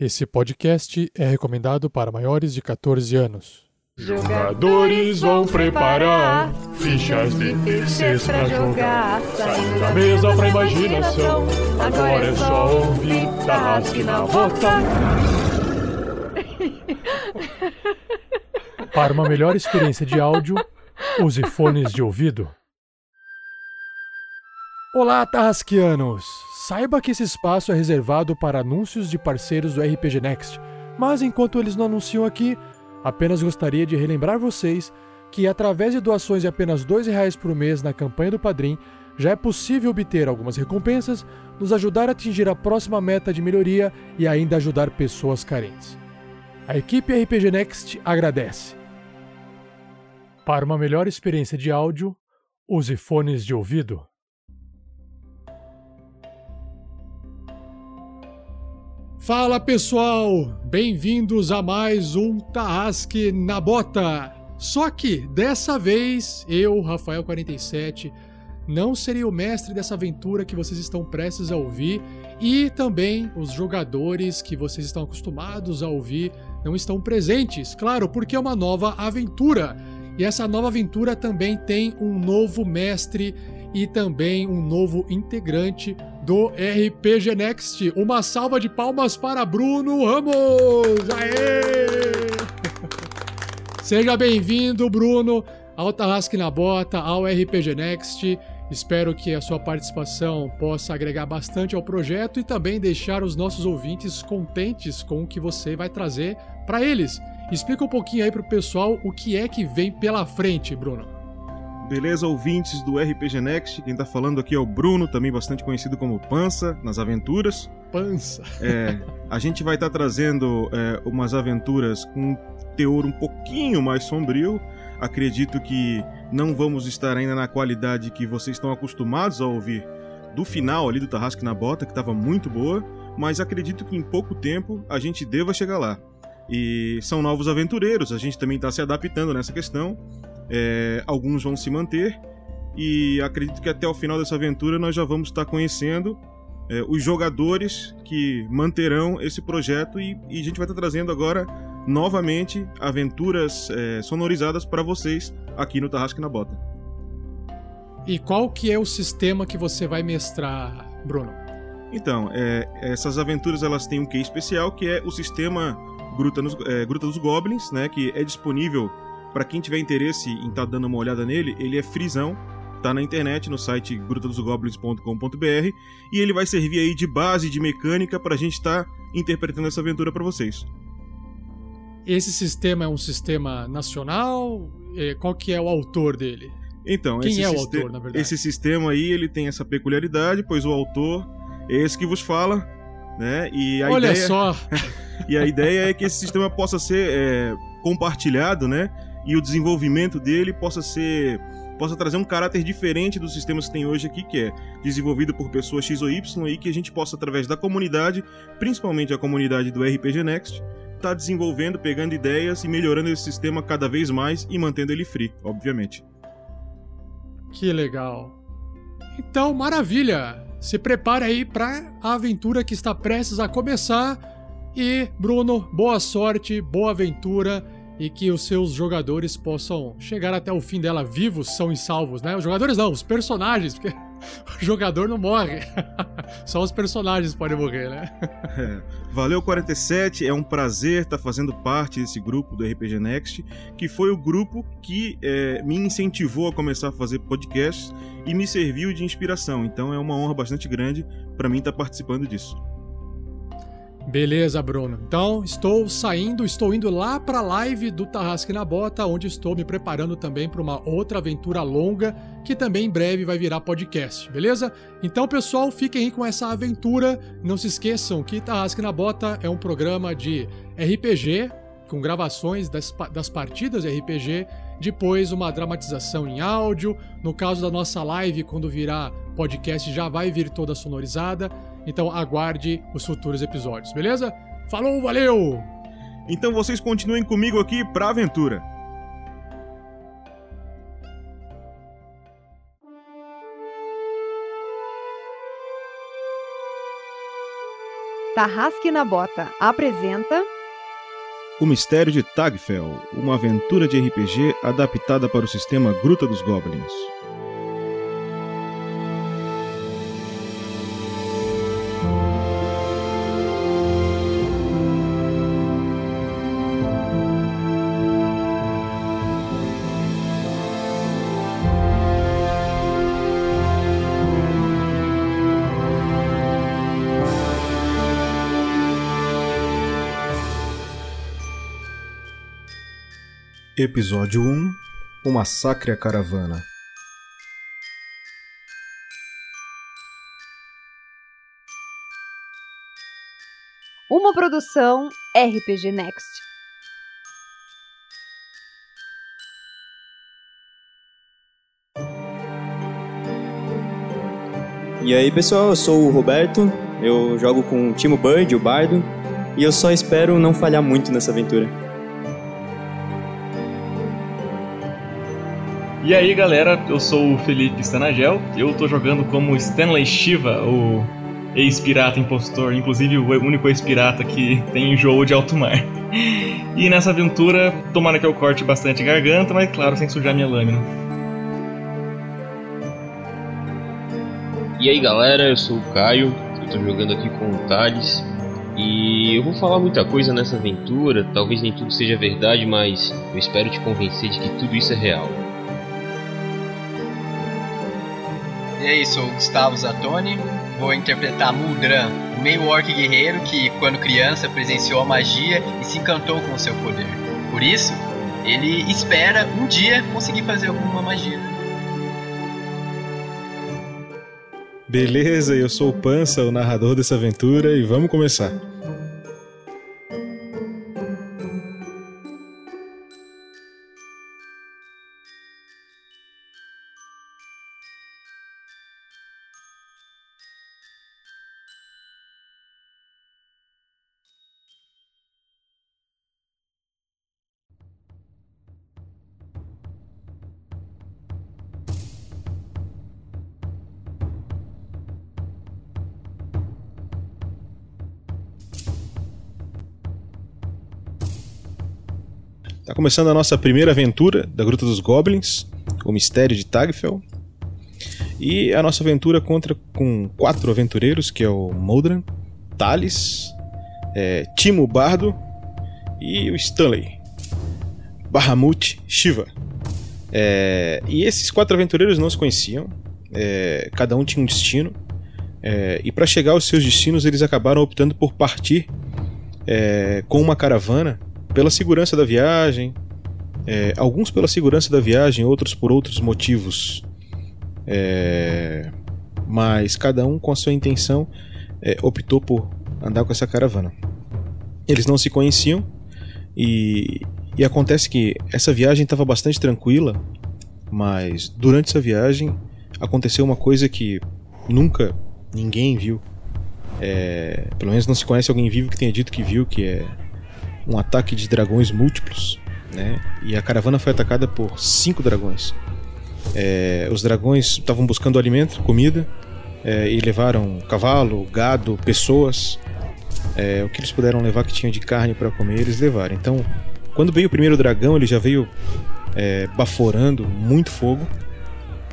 Esse podcast é recomendado para maiores de 14 anos. Jogadores vão preparar fichas de terceiros pra jogar. Saindo da mesa pra imaginação. Agora é só ouvir Tarrasque na bota. Para uma melhor experiência de áudio, use fones de ouvido. Olá, Tarrasquianos! Saiba que esse espaço é reservado para anúncios de parceiros do RPG Next, mas enquanto eles não anunciam aqui, apenas gostaria de relembrar vocês que, através de doações de apenas R$ reais por mês na campanha do Padrim, já é possível obter algumas recompensas, nos ajudar a atingir a próxima meta de melhoria e ainda ajudar pessoas carentes. A equipe RPG Next agradece. Para uma melhor experiência de áudio, use fones de ouvido. Fala pessoal, bem-vindos a mais um Tarrasque na Bota. Só que dessa vez eu, Rafael47, não serei o mestre dessa aventura que vocês estão prestes a ouvir e também os jogadores que vocês estão acostumados a ouvir não estão presentes, claro, porque é uma nova aventura. E essa nova aventura também tem um novo mestre e também um novo integrante do RPG Next. Uma salva de palmas para Bruno Ramos! Aê! Seja bem-vindo, Bruno, ao Tarrasque na Bota, ao RPG Next. Espero que a sua participação possa agregar bastante ao projeto e também deixar os nossos ouvintes contentes com o que você vai trazer para eles. Explica um pouquinho aí para o pessoal o que é que vem pela frente, Bruno. Beleza, ouvintes do RPG Next? Quem tá falando aqui é o Bruno, também bastante conhecido como Pança nas aventuras. Pança! É, a gente vai estar tá trazendo é, umas aventuras com um teor um pouquinho mais sombrio. Acredito que não vamos estar ainda na qualidade que vocês estão acostumados a ouvir do final ali do Tarrasque na Bota, que estava muito boa, mas acredito que em pouco tempo a gente deva chegar lá. E são novos aventureiros, a gente também está se adaptando nessa questão. É, alguns vão se manter e acredito que até o final dessa aventura nós já vamos estar conhecendo é, os jogadores que manterão esse projeto e, e, a gente vai estar trazendo agora novamente aventuras é, sonorizadas para vocês aqui no Tarrasque na Bota. E qual que é o sistema que você vai mestrar, Bruno? Então, é, essas aventuras elas têm um quê especial que é o sistema Gruta, nos, é, Gruta dos Goblins, né, que é disponível para quem tiver interesse em estar tá dando uma olhada nele, ele é frisão, tá na internet, no site grutadosgoblins.com.br, e ele vai servir aí de base de mecânica para a gente estar tá interpretando essa aventura para vocês. Esse sistema é um sistema nacional? É, qual que é o autor dele? Então, quem é o autor, na verdade? Esse sistema aí, ele tem essa peculiaridade, pois o autor é esse que vos fala, né? E a Olha ideia... só! e a ideia é que esse sistema possa ser é, compartilhado, né? E o desenvolvimento dele possa ser possa trazer um caráter diferente dos sistemas que tem hoje aqui, que é desenvolvido por pessoas X ou Y e que a gente possa através da comunidade, principalmente a comunidade do RPG Next, tá desenvolvendo, pegando ideias e melhorando esse sistema cada vez mais e mantendo ele free, obviamente. Que legal. Então, maravilha. Se prepare aí para a aventura que está prestes a começar. E Bruno, boa sorte, boa aventura e que os seus jogadores possam chegar até o fim dela vivos, são e salvos, né? Os jogadores não, os personagens, porque o jogador não morre. Só os personagens podem morrer, né? É. Valeu 47, é um prazer estar fazendo parte desse grupo do RPG Next, que foi o grupo que é, me incentivou a começar a fazer podcasts e me serviu de inspiração. Então é uma honra bastante grande para mim estar participando disso. Beleza, Bruno. Então, estou saindo, estou indo lá para a live do Tarrasque na Bota, onde estou me preparando também para uma outra aventura longa, que também em breve vai virar podcast, beleza? Então, pessoal, fiquem aí com essa aventura. Não se esqueçam que Tarrasque na Bota é um programa de RPG, com gravações das, das partidas de RPG, depois uma dramatização em áudio. No caso da nossa live, quando virar podcast, já vai vir toda sonorizada. Então aguarde os futuros episódios, beleza? Falou, valeu! Então vocês continuem comigo aqui pra aventura. Tarrasque na Bota apresenta O Mistério de Tagfell, uma aventura de RPG adaptada para o sistema Gruta dos Goblins. Episódio 1 O Massacre à Caravana uma produção RPG Next. E aí pessoal, eu sou o Roberto, eu jogo com o Timo Bird, o Bardo, e eu só espero não falhar muito nessa aventura. E aí galera, eu sou o Felipe Stanagel, eu tô jogando como Stanley Shiva, o ex-pirata impostor, inclusive o único ex-pirata que tem jogo de alto mar. E nessa aventura, tomara que eu corte bastante garganta, mas claro, sem sujar minha lâmina. E aí galera, eu sou o Caio, eu tô jogando aqui com o Thales e eu vou falar muita coisa nessa aventura, talvez nem tudo seja verdade, mas eu espero te convencer de que tudo isso é real. E aí, sou o Gustavo Zatoni, vou interpretar Muldran, o meio-orc guerreiro que, quando criança, presenciou a magia e se encantou com o seu poder. Por isso, ele espera um dia conseguir fazer alguma magia. Beleza, eu sou o Pança, o narrador dessa aventura, e vamos começar. Começando a nossa primeira aventura da Gruta dos Goblins, o Mistério de Tagfell. E a nossa aventura conta com quatro aventureiros, que é o Moldran, Thales, é, Timo Bardo e o Stanley. Bahamut Shiva. É, e esses quatro aventureiros não se conheciam, é, cada um tinha um destino, é, e para chegar aos seus destinos eles acabaram optando por partir é, com uma caravana pela segurança da viagem, é, alguns pela segurança da viagem, outros por outros motivos. É, mas cada um com a sua intenção é, optou por andar com essa caravana. Eles não se conheciam e, e acontece que essa viagem estava bastante tranquila, mas durante essa viagem aconteceu uma coisa que nunca ninguém viu. É, pelo menos não se conhece alguém vivo que tenha dito que viu, que é um ataque de dragões múltiplos, né? E a caravana foi atacada por cinco dragões. É, os dragões estavam buscando alimento, comida, é, e levaram cavalo, gado, pessoas. É, o que eles puderam levar que tinha de carne para comer, eles levaram. Então, quando veio o primeiro dragão, ele já veio é, baforando muito fogo.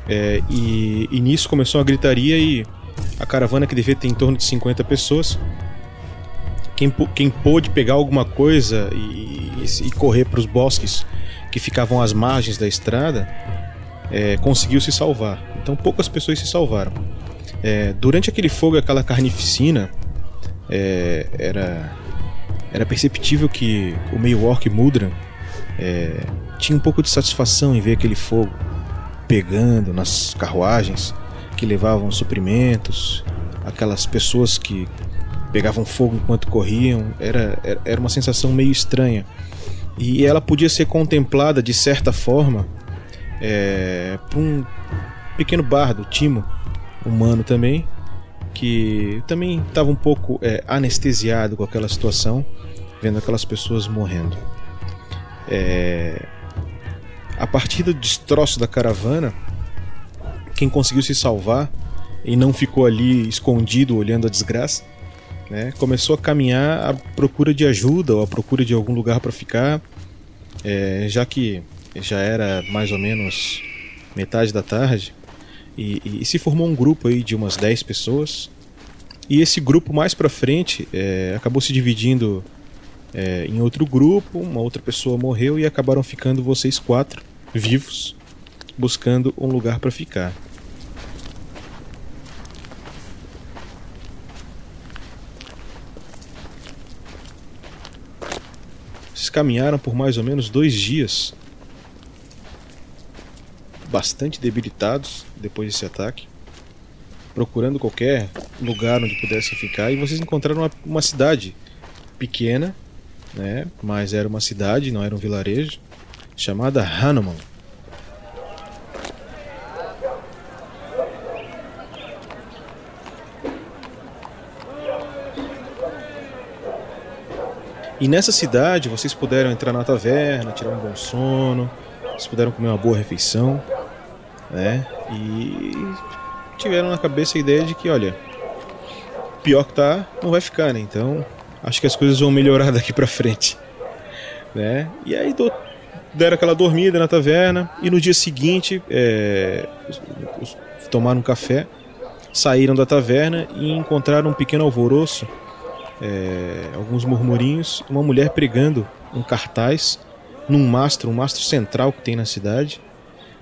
É, e, e nisso começou a gritaria e a caravana que devia ter em torno de 50 pessoas quem, quem pôde pegar alguma coisa e, e, correr para os bosques que ficavam às margens da estrada é, conseguiu se salvar. Então poucas pessoas se salvaram. É, durante aquele fogo, aquela carnificina, é, era, era perceptível que o meio orc Mudran é, tinha um pouco de satisfação em ver aquele fogo pegando nas carruagens que levavam suprimentos, aquelas pessoas que pegavam fogo enquanto corriam, era, era uma sensação meio estranha. E ela podia ser contemplada de certa forma é, por um pequeno bardo, Timo, humano também, que também estava um pouco é, anestesiado com aquela situação, vendo aquelas pessoas morrendo. É, a partir do destroço da caravana, quem conseguiu se salvar e não ficou ali escondido olhando a desgraça né, começou a caminhar à procura de ajuda ou à procura de algum lugar para ficar, é, já que já era mais ou menos metade da tarde, e, e, e, se formou um grupo aí de umas 10 pessoas. E esse grupo mais para frente é, acabou se dividindo é, em outro grupo, uma outra pessoa morreu e acabaram ficando vocês quatro vivos, buscando um lugar para ficar. Caminharam por mais ou menos dois dias, bastante debilitados depois desse ataque, procurando qualquer lugar onde pudessem ficar e vocês encontraram uma, uma cidade pequena, né? Mas era uma cidade, não era um vilarejo, chamada Hanuman. E nessa cidade vocês puderam entrar na taverna, tirar um bom sono, vocês puderam comer uma boa refeição, né? E tiveram na cabeça a ideia de que, olha, pior que tá, não vai ficar, né? Então, acho que as coisas vão melhorar daqui para frente, né? E aí do, deram aquela dormida na taverna e no dia seguinte é, tomaram um café, saíram da taverna e encontraram um pequeno alvoroço é, alguns murmurinhos, uma mulher pregando um cartaz num mastro, um mastro central que tem na cidade.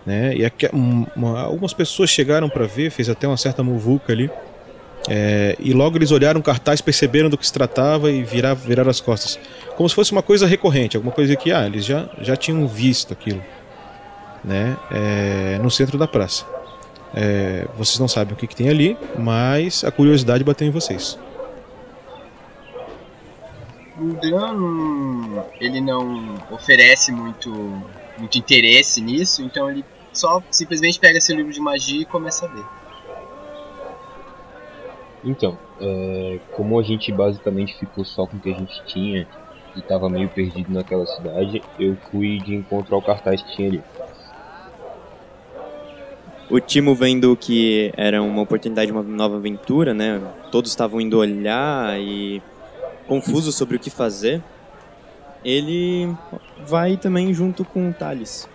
Né? E aqui, uma, algumas pessoas chegaram para ver, fez até uma certa muvuca ali. É, e logo eles olharam o cartaz, perceberam do que se tratava e viraram, viraram as costas. Como se fosse uma coisa recorrente, alguma coisa que ah, eles já, já tinham visto aquilo né? É, no centro da praça. É, vocês não sabem o que, que tem ali, mas a curiosidade bateu em vocês. O Dan ele não oferece muito, muito interesse nisso, então ele só simplesmente pega seu livro de magia e começa a ler. Então, é, como a gente basicamente ficou só com o que a gente tinha e estava meio perdido naquela cidade, eu fui de encontro ao cartaz que tinha ali. O Timo vendo que era uma oportunidade de uma nova aventura, né? Todos estavam indo olhar e confuso sobre o que fazer, ele vai também junto com o Thales.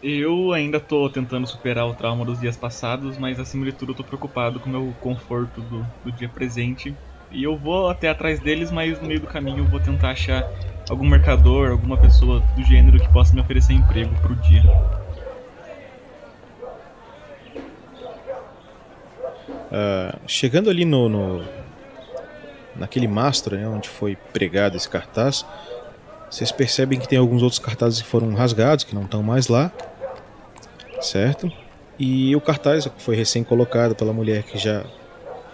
Eu ainda tô tentando superar o trauma dos dias passados, mas acima de tudo eu tô preocupado com o meu conforto do, do dia presente. E eu vou até atrás deles, mas no meio do caminho eu vou tentar achar algum mercador, alguma pessoa do gênero que possa me oferecer emprego pro dia. Uh, chegando ali no, no, naquele mastro né, onde foi pregado esse cartaz, vocês percebem que tem alguns outros cartazes que foram rasgados, que não estão mais lá, certo? E o cartaz foi recém colocado pela mulher que já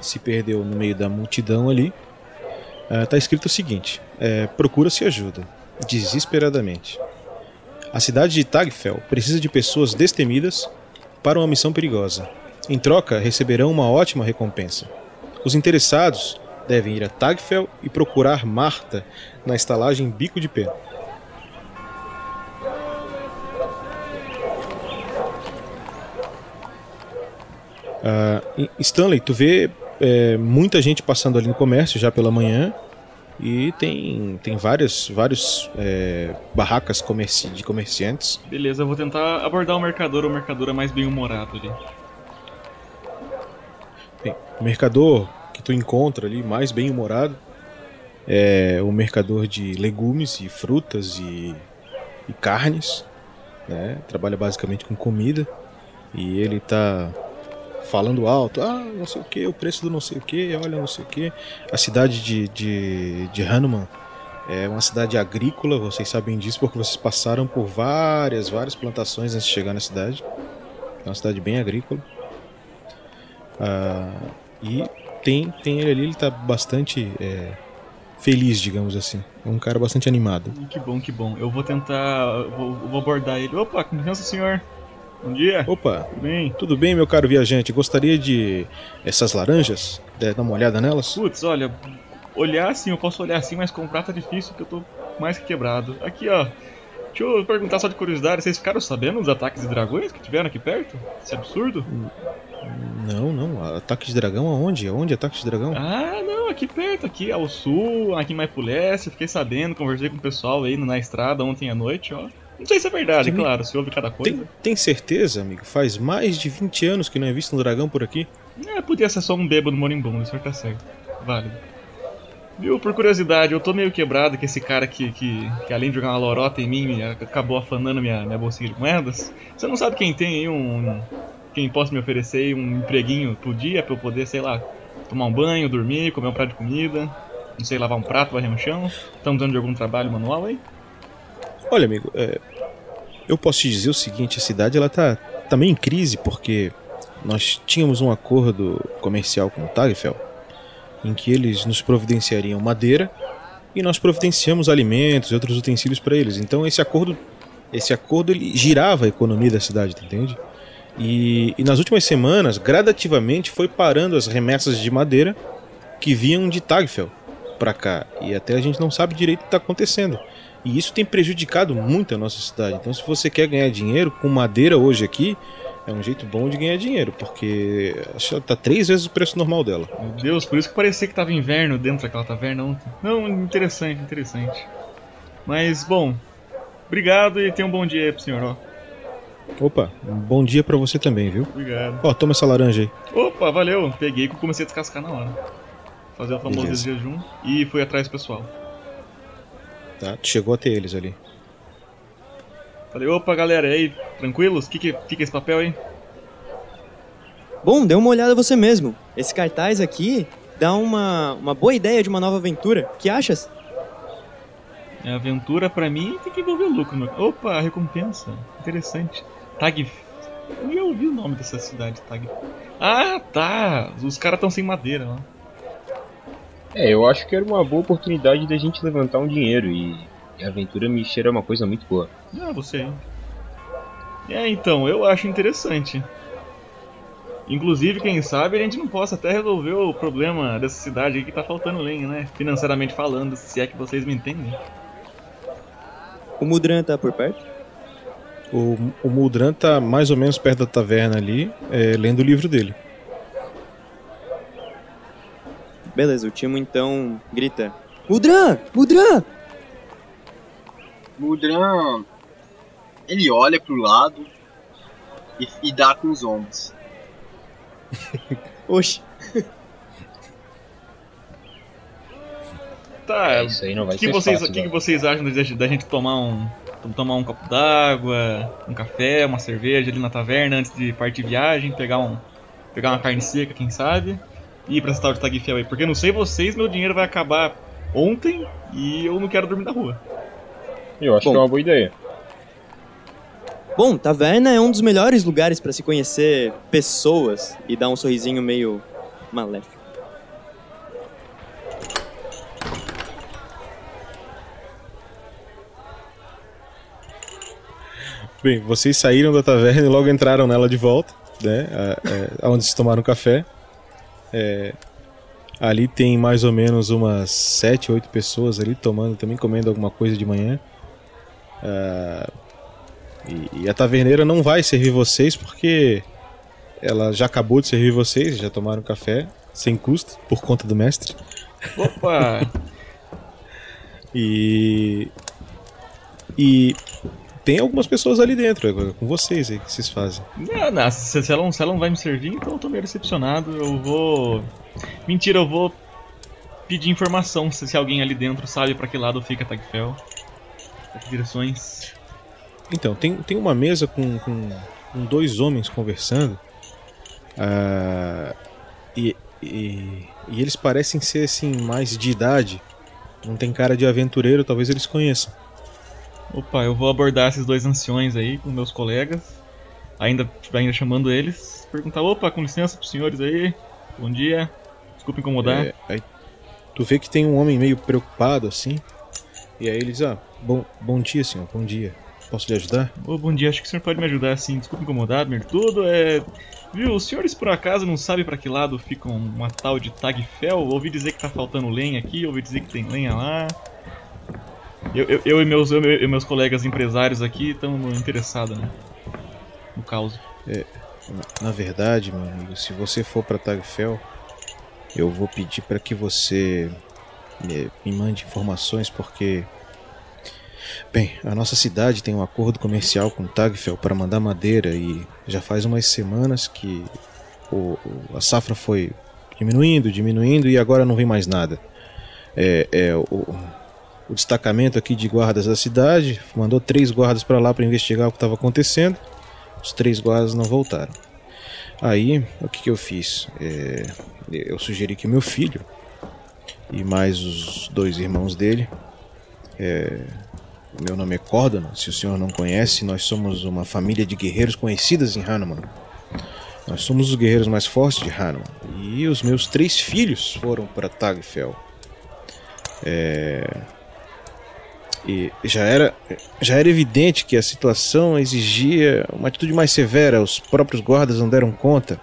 se perdeu no meio da multidão ali. Está uh, escrito o seguinte: é, procura-se ajuda, desesperadamente. A cidade de Tagfel precisa de pessoas destemidas para uma missão perigosa. Em troca, receberão uma ótima recompensa. Os interessados devem ir a Tagfel e procurar Marta na estalagem Bico de Pé. Uh, Stanley, tu vê é, muita gente passando ali no comércio já pela manhã e tem, tem várias, vários é, barracas comerci de comerciantes. Beleza, eu vou tentar abordar o mercador ou mercadora mais bem humorado ali. O mercador que tu encontra ali mais bem humorado é o mercador de legumes e frutas e, e carnes, né? Trabalha basicamente com comida e ele tá falando alto, ah, não sei o que, o preço do não sei o que, olha não sei o que. A cidade de, de, de Hanuman é uma cidade agrícola, vocês sabem disso porque vocês passaram por várias, várias plantações antes de chegar na cidade. É uma cidade bem agrícola. Ah, e tem, tem ele ali, ele tá bastante é, feliz, digamos assim. É um cara bastante animado. Que bom, que bom. Eu vou tentar. Vou, vou abordar ele. Opa, com licença, senhor. Bom dia. Opa, tudo bem? Tudo bem, meu caro viajante? Gostaria de essas laranjas? De dar uma olhada nelas? Putz, olha, olhar assim, eu posso olhar assim, mas comprar tá difícil, porque eu tô mais que quebrado. Aqui, ó. Deixa eu perguntar só de curiosidade, vocês ficaram sabendo dos ataques de dragões que tiveram aqui perto? Esse absurdo? Não, não. Ataque de dragão aonde? Aonde ataque de dragão? Ah, não, aqui perto, aqui ao sul, aqui mais pro leste. Fiquei sabendo, conversei com o pessoal aí na estrada ontem à noite, ó. Não sei se é verdade, claro, se ouve cada coisa. Tem, tem certeza, amigo? Faz mais de 20 anos que não é visto um dragão por aqui. É, podia ser só um bêbado moribundo, isso tá certo. Válido. Viu, por curiosidade, eu tô meio quebrado que esse cara que, que, que além de jogar uma lorota em mim, acabou afanando minha, minha bolsinha de moedas. Você não sabe quem tem aí um. Quem possa me oferecer um empreguinho pro dia pra eu poder, sei lá, tomar um banho, dormir, comer um prato de comida, não sei, lavar um prato, varrer um chão. Estamos dando de algum trabalho manual aí? Olha, amigo, é, eu posso te dizer o seguinte: a cidade ela tá, meio em crise porque nós tínhamos um acordo comercial com o Tagfel em que eles nos providenciariam madeira e nós providenciamos alimentos e outros utensílios para eles. Então esse acordo, esse acordo ele girava a economia da cidade, entende? E, e nas últimas semanas, gradativamente, foi parando as remessas de madeira que vinham de Tagfel para cá. E até a gente não sabe direito o que está acontecendo. E isso tem prejudicado muito a nossa cidade. Então, se você quer ganhar dinheiro com madeira hoje aqui, é um jeito bom de ganhar dinheiro, porque acho que tá três vezes o preço normal dela. Meu Deus, por isso que parecia que tava inverno dentro daquela taverna ontem. Não, interessante, interessante. Mas, bom, obrigado e tenha um bom dia aí pro senhor, ó. Opa, bom dia pra você também, viu? Obrigado. Ó, toma essa laranja aí. Opa, valeu. Peguei e comecei a descascar na hora. Fazer o famoso Beleza. jejum e fui atrás do pessoal. Tá, chegou até eles ali. Falei, opa galera, e aí, tranquilos? O que, que fica esse papel aí? Bom, dê uma olhada você mesmo. Esse cartaz aqui dá uma, uma boa ideia de uma nova aventura. Que achas? É aventura pra mim tem que envolver lucro. Meu. Opa, recompensa. Interessante. Tag. Eu ia ouvir o nome dessa cidade, Tag. Ah, tá. Os caras estão sem madeira lá. É, eu acho que era uma boa oportunidade da gente levantar um dinheiro e, a aventura me cheira uma coisa muito boa. Ah, você aí. É, então, eu acho interessante. Inclusive, quem sabe a gente não possa até resolver o problema dessa cidade aí que tá faltando lenha, né? Financeiramente falando, se é que vocês me entendem. O Mudran tá por perto? O, o Muldran tá mais ou menos perto da taverna ali, é, lendo o livro dele. Beleza, o Timo então grita: Mudran! Mudran! Mudran, ele olha pro lado e, e dá com os ombros. Oxi. Tá, É, isso aí não vai o que, ser vocês, fácil, que, que vocês acham da gente tomar um, tomar um copo d'água, um café, uma cerveja ali na taverna antes de partir viagem, pegar, um, pegar uma carne seca, quem sabe, e ir pra esse tal de Tagfiel aí? Porque eu não sei vocês, meu dinheiro vai acabar ontem e eu não quero dormir na rua. Eu acho Bom. que é uma boa ideia. Bom, taverna é um dos melhores lugares pra se conhecer pessoas e dar um sorrisinho meio maléfico. Bem, vocês saíram da taverna e logo entraram nela de volta, né? a- é, Onde se tomaram café. É, ali tem mais ou menos umas sete, oito pessoas ali tomando, também comendo alguma coisa de manhã. Ah, e, e a taverneira não vai servir vocês porque ela já acabou de servir vocês, já tomaram café sem custo por conta do mestre. Opa! E. E. Tem algumas pessoas ali dentro, é com vocês aí, que vocês fazem. não, não, se, ela não, se ela não vai me servir, então eu tô meio decepcionado. Eu vou. Mentira, eu vou pedir informação se, se alguém ali dentro sabe pra que lado fica Tagfel. Pra que direções. Então, tem, tem uma mesa com, com, com dois homens conversando. ah, e, e, e eles parecem ser assim, mais de idade. Não tem cara de aventureiro, talvez eles conheçam. Opa, eu vou abordar esses dois anciões aí com meus colegas, ainda, ainda chamando eles, perguntar, opa, com licença pros senhores aí, bom dia, desculpa incomodar. É, aí tu vê que tem um homem meio preocupado assim. E aí ele diz: Ah, bom, bom dia, senhor, bom dia. Posso lhe ajudar? Ô, bom dia, acho que o senhor pode me ajudar assim, desculpa incomodar, primeiro tudo, é... Viu, os senhores por acaso não sabem pra que lado fica uma tal de Tagfel? Ouvi dizer que tá faltando lenha aqui, ouvi dizer que tem lenha lá. Eu, eu, eu e meus, eu, e meus colegas empresários aqui estamos interessados né, no caos. Na, na verdade, meu amigo, se você for para Tagfel, eu vou pedir para que você me, me mande informações porque Bem, a nossa cidade tem um acordo comercial com Tagfel para mandar madeira e já faz umas semanas que o, a safra foi diminuindo, diminuindo e agora não vem mais nada. É, é o, o destacamento aqui de guardas da cidade mandou três guardas para lá para investigar o que estava acontecendo. Os três guardas não voltaram. Aí, o que, que eu fiz? É, eu sugeri que meu filho e mais os dois irmãos dele é, meu nome é Cordon, se o senhor não conhece, nós somos uma família de guerreiros conhecidas em Hanuman. Nós somos os guerreiros mais fortes de Hanuman. E os meus três filhos foram para Tagfel. É... E já era, já era evidente que a situação exigia uma atitude mais severa, os próprios guardas não deram conta.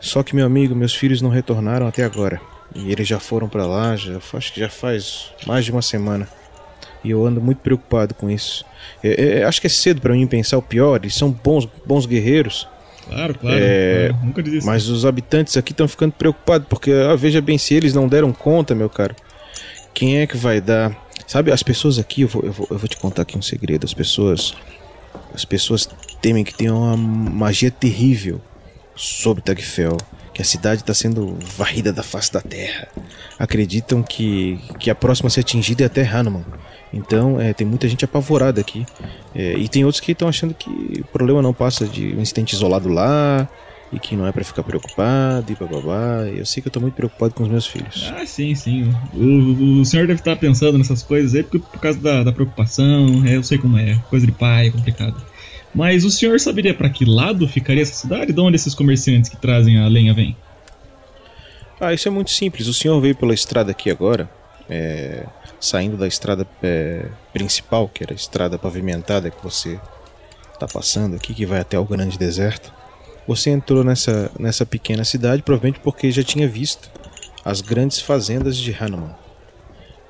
Só que, meu amigo, meus filhos não retornaram até agora. E eles já foram para lá, já, acho que já faz mais de uma semana. E eu ando muito preocupado com isso. É, é, acho que é cedo para mim pensar o pior. Eles são bons, bons guerreiros. Claro, claro. É, claro. Nunca disse Mas os habitantes aqui estão ficando preocupados. Porque, ah, veja bem, se eles não deram conta, meu caro, quem é que vai dar? Sabe, as pessoas aqui, eu vou, eu vou, eu vou te contar aqui um segredo. As pessoas. As pessoas temem que tenha uma magia terrível sobre Tagfel que a cidade está sendo varrida da face da terra. Acreditam que, que a próxima a ser atingida é até Hanuman. Então, é, tem muita gente apavorada aqui. É, e tem outros que estão achando que o problema não passa de um incidente isolado lá e que não é para ficar preocupado e bababá. Eu sei que eu tô muito preocupado com os meus filhos. Ah, sim, sim. O, o senhor deve estar pensando nessas coisas aí porque, por causa da, da preocupação. É, eu sei como é. Coisa de pai, é complicado. Mas o senhor saberia para que lado ficaria essa cidade? De onde esses comerciantes que trazem a lenha vêm? Ah, isso é muito simples. O senhor veio pela estrada aqui agora. É, saindo da estrada é, principal, que era a estrada pavimentada que você está passando aqui, que vai até o grande deserto, você entrou nessa, nessa pequena cidade provavelmente porque já tinha visto as grandes fazendas de Hanuman.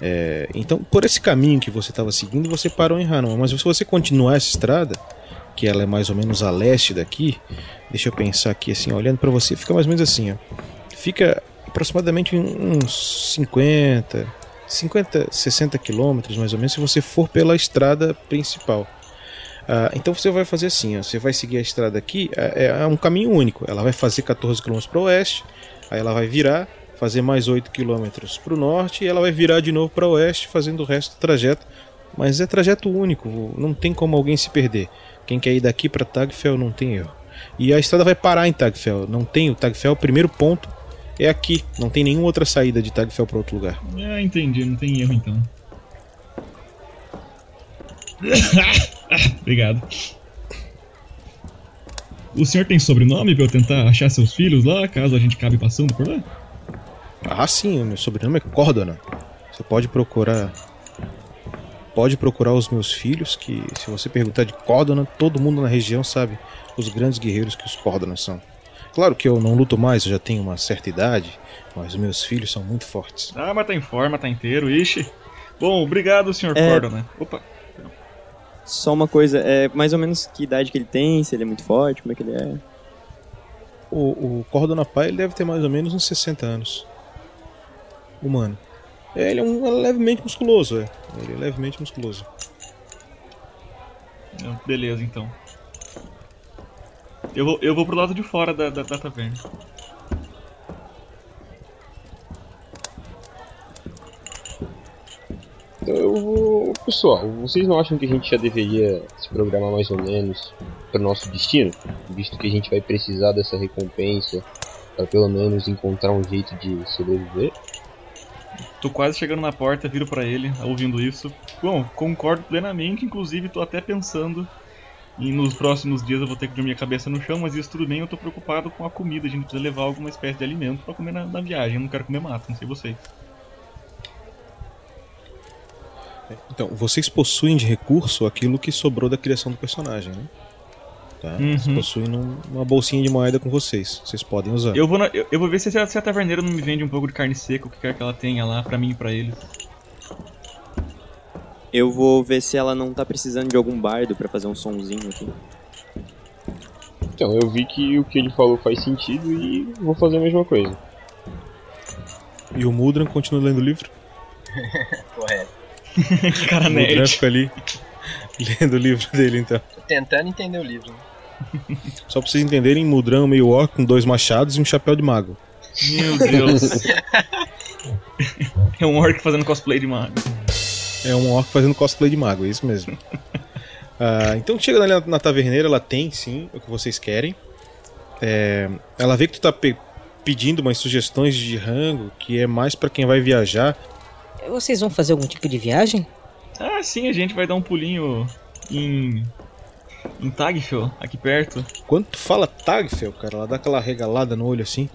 É, então, por esse caminho que você estava seguindo, você parou em Hanuman. Mas se você continuar essa estrada, que ela é mais ou menos a leste daqui, deixa eu pensar aqui assim, olhando para você, fica mais ou menos assim, ó. Fica aproximadamente uns 50, 50, 60 quilômetros mais ou menos se você for pela estrada principal. Uh, então você vai fazer assim, ó, você vai seguir a estrada aqui, é, é um caminho único. Ela vai fazer 14 km para o oeste, aí ela vai virar, fazer mais 8 km para o norte e ela vai virar de novo para o oeste, fazendo o resto do trajeto. Mas é trajeto único, não tem como alguém se perder. Quem quer ir daqui para Tagfel não tem erro. E a estrada vai parar em Tagfel, não tem o Tagfel, o primeiro ponto é aqui. Não tem nenhuma outra saída de Tagfel para outro lugar. Ah, entendi. Não tem erro então. Obrigado. O senhor tem sobrenome para eu tentar achar seus filhos lá, caso a gente acabe passando por lá? Ah, sim. Meu sobrenome é Cordona. Você pode procurar. Pode procurar os meus filhos, que se você perguntar de Cordona, todo mundo na região sabe os grandes guerreiros que os Cordonas são. Claro que eu não luto mais, eu já tenho uma certa idade, mas meus filhos são muito fortes. Ah, mas tá em forma, tá inteiro, ixi. Bom, obrigado, Sr. É... Cordon, né? Opa. Só uma coisa, é mais ou menos que idade que ele tem, se ele é muito forte, como é que ele é? O, o Cordona Pai ele deve ter mais ou menos uns 60 anos. Humano. É, ele é, um, é levemente musculoso, é. Ele é levemente musculoso. Beleza, então. Eu vou, eu vou pro lado de fora da, da, da taverna. Eu vou... Pessoal, vocês não acham que a gente já deveria se programar mais ou menos para o nosso destino? Visto que a gente vai precisar dessa recompensa para pelo menos encontrar um jeito de sobreviver? Tô quase chegando na porta, viro para ele, ouvindo isso. Bom, concordo plenamente, inclusive tô até pensando e nos próximos dias eu vou ter que dormir a cabeça no chão, mas isso tudo bem, eu tô preocupado com a comida. A gente precisa levar alguma espécie de alimento para comer na, na, viagem. Eu não quero comer mato, não sei vocês. Então, vocês possuem de recurso aquilo que sobrou da criação do personagem, né? Tá? Uhum. Vocês possuem uma bolsinha de moeda com vocês. Vocês podem usar. Eu vou, na, eu, eu, vou ver se a, se a taverneira não me vende um pouco de carne seca, o que quer que ela tenha lá, pra mim e pra eles. Eu vou ver se ela não tá precisando de algum bardo para fazer um sonzinho aqui. Então, eu vi que o que ele falou faz sentido e vou fazer a mesma coisa. E o Mudran continua lendo o livro? Correto. Que cara O nerd. fica ali lendo o livro dele, então. Tô tentando entender o livro. né? Só pra vocês entenderem, um meio orc com dois machados e um chapéu de mago. Meu Deus. é um orc fazendo cosplay de mago. É um orc fazendo cosplay de mago, é isso mesmo. Ah, então chega ali na, na taverneira, ela tem sim o que vocês querem. É, ela vê que tu tá pe- pedindo umas sugestões de rango, que é mais pra quem vai viajar. Vocês vão fazer algum tipo de viagem? Ah, sim, a gente vai dar um pulinho em. em Tagfel, aqui perto. Quando tu fala Tagfel, cara, ela dá aquela regalada no olho assim.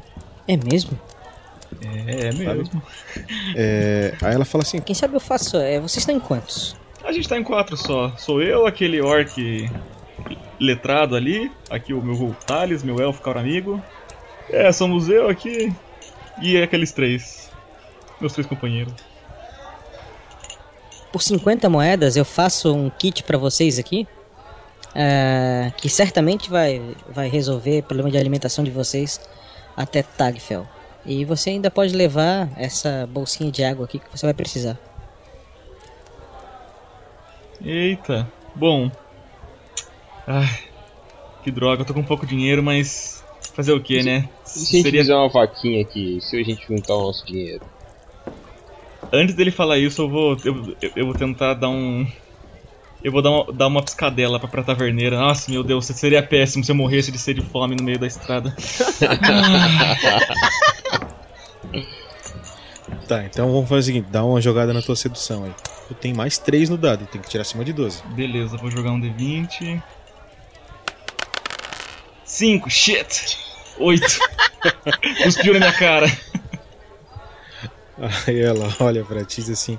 É mesmo? É, é mesmo. É, aí ela fala assim: Quem sabe eu faço. É, vocês estão em quantos? A gente tá em quatro só. Sou eu, aquele orc letrado ali. Aqui o meu Thales, meu elfo caro amigo. É, somos eu aqui. E aqueles três. Meus três companheiros. Por 50 moedas eu faço um kit pra vocês aqui. é, que certamente vai, vai resolver o problema de alimentação de vocês até Tagfel. E você ainda pode levar essa bolsinha de água aqui que você vai precisar. Eita. Bom. Ai. Que droga, eu tô com pouco dinheiro, mas. Fazer o que, né? Se a gente fizer uma vaquinha aqui, se a gente juntar o nosso dinheiro? Antes dele falar isso, eu vou. Eu, eu- vou tentar dar um. Eu vou dar uma, dar uma piscadela pra, pra taverneira. Nossa, meu Deus, seria péssimo se eu morresse de sede e fome no meio da estrada. Tá, então vamos fazer o seguinte: dá uma jogada na tua sedução aí. Tu tem mais 3 no dado, tem que tirar acima de 12. Beleza, vou jogar um D20. 5, shit! 8. Cuspiu na minha cara. Aí ela olha pra ti e diz assim: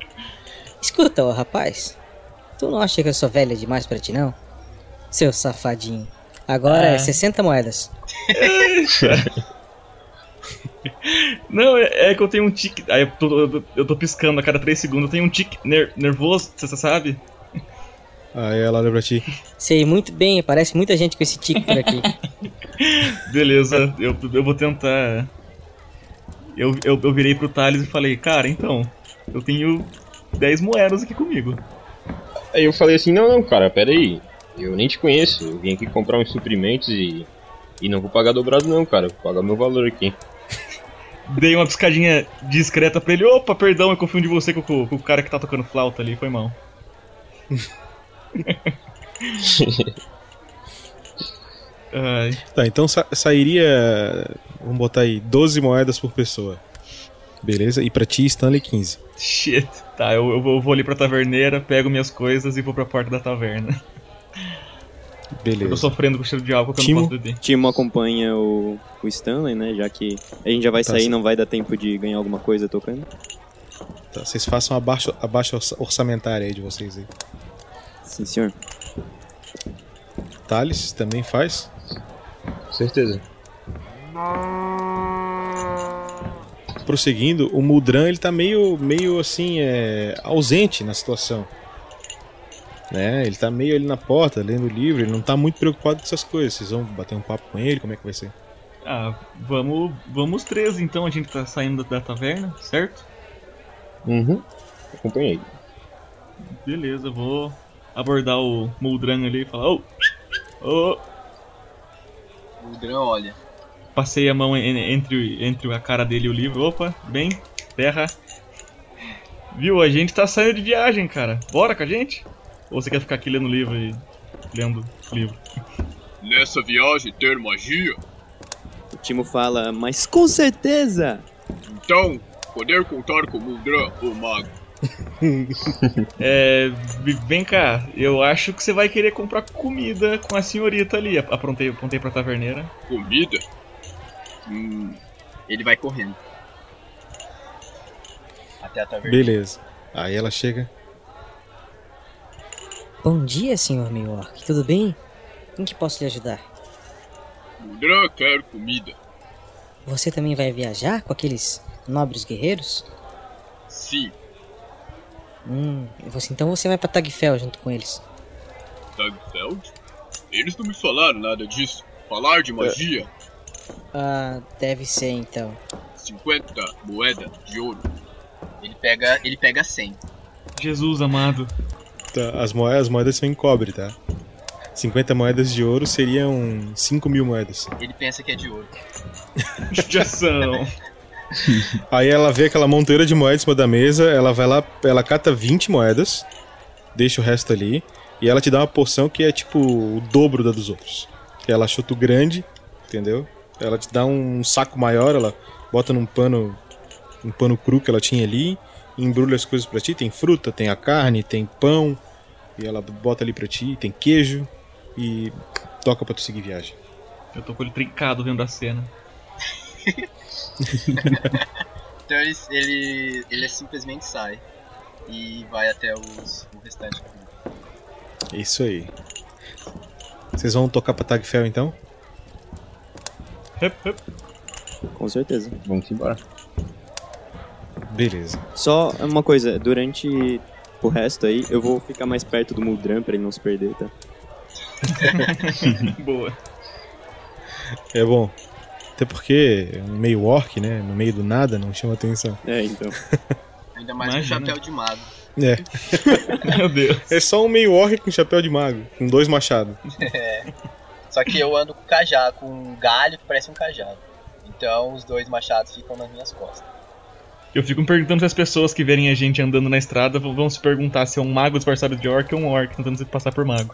Escuta, ô rapaz. Tu não acha que eu sou velha demais pra ti, não? Seu safadinho. Agora é, É. 60 moedas. Não, é, é que eu tenho um tique. Aí eu tô, eu tô- eu tô piscando a cada 3 segundos. Eu tenho um tique ner- nervoso, você sabe? Aí ela olha pra ti. Sei muito bem, parece muita gente com esse tique por aqui. Beleza, eu, eu vou tentar. Eu, eu, eu virei pro Thales e falei, cara, então, eu tenho 10 moedas aqui comigo. Aí eu falei assim, não, não, cara, pera aí. Eu nem te conheço, eu vim aqui comprar uns suprimentos e. E não vou pagar dobrado não, cara, vou pagar meu valor aqui. Dei uma piscadinha discreta pra ele, opa, perdão, eu confundi você com, com- com o cara que tá tocando flauta ali, foi mal. Ai, Tá, então sa- sairia. Vamos botar aí 12 moedas por pessoa. Beleza? E pra ti, Stanley, 15. shit. Tá, eu, eu vou- eu vou ali pra taverneira, pego minhas coisas e vou pra porta da taverna. Eu tô Beleza. sofrendo com o cheiro de álcool que eu Timo? não posso beber. Timo acompanha o, o Stanley, né? Já que a gente já vai Tá sair, certo. não vai dar tempo de ganhar alguma coisa tocando. Tá, vocês façam a baixa, a baixa orça- orçamentária aí de vocês aí. Sim, senhor. Thales também faz. Certeza. Prosseguindo, o Mudran ele tá meio, meio assim, é, ausente na situação. Né? Ele tá meio ali na porta, lendo o livro, ele não tá muito preocupado com essas coisas. Vocês vão bater um papo com ele, como é que vai ser? Ah, vamos, vamos três então, a gente tá saindo da, taverna, certo? Uhum. Acompanhei. Beleza, vou abordar o Muldran ali e falar, ô, ô, O Drão olha. passei a mão en- entre, entre a cara dele e o livro, opa, bem, terra. Viu, a gente tá saindo de viagem, cara, bora com a gente? Ou você quer ficar aqui lendo o livro e lendo o livro? Nessa viagem ter magia? O Timo fala, mas com certeza! Então, poder contar com Muldran, o mago. É, vem cá, eu acho que você vai querer comprar comida com a senhorita ali, aprontei, apontei pra taverneira. Comida? Hum, ele vai correndo. Até a taverna. Beleza. Aí ela chega. Bom dia, senhor Milwaukee. Tudo bem? Em que posso lhe ajudar? Muldran quer comida. Você também vai viajar com aqueles nobres guerreiros? Sim, Hum, você, então você vai pra Tagfel junto com eles. Dagfeld? Eles não me falaram nada disso. Falar de magia? Ah, deve ser então. 50 moedas de ouro. Ele pega, ele pega 100. Jesus amado. Tá, as, moedas, as moedas são em cobre, tá? 50 moedas de ouro seriam 5 mil moedas. Ele pensa que é de ouro. Judiação. Aí ela vê aquela monteira de moedas em cima da mesa, ela vai lá, ela cata 20 moedas, deixa o resto ali, e ela te dá uma porção que é tipo o dobro da dos outros. Ela achou tu grande, entendeu? Ela te dá um saco maior, ela bota num pano, um pano cru que ela tinha ali, embrulha as coisas pra ti, tem fruta, tem a carne, tem pão, e ela bota ali pra ti, tem queijo, e toca pra tu seguir viagem. Eu tô com ele trincado vendo a cena. Então ele, ele, ele simplesmente sai e vai até os, o restante. Isso aí. Vocês vão tocar pra Tagfel então? Hup, hup. Com certeza. Vamos embora. Beleza. Só uma coisa, durante o resto aí, eu vou ficar mais perto do Muldran pra ele não se perder, tá? Boa. É bom. Até porque é um meio orc, né? No meio do nada, não chama atenção. É, então. Ainda mais Imagina. com chapéu de mago. É. Meu Deus. É só um meio orc com chapéu de mago, com dois machados. Só que eu ando com cajado, com um galho que parece um cajado. Então os dois machados ficam nas minhas costas. Eu fico me perguntando se as pessoas que verem a gente andando na estrada vão vão se perguntar se é um mago disfarçado de orc ou um orc tentando se passar por mago.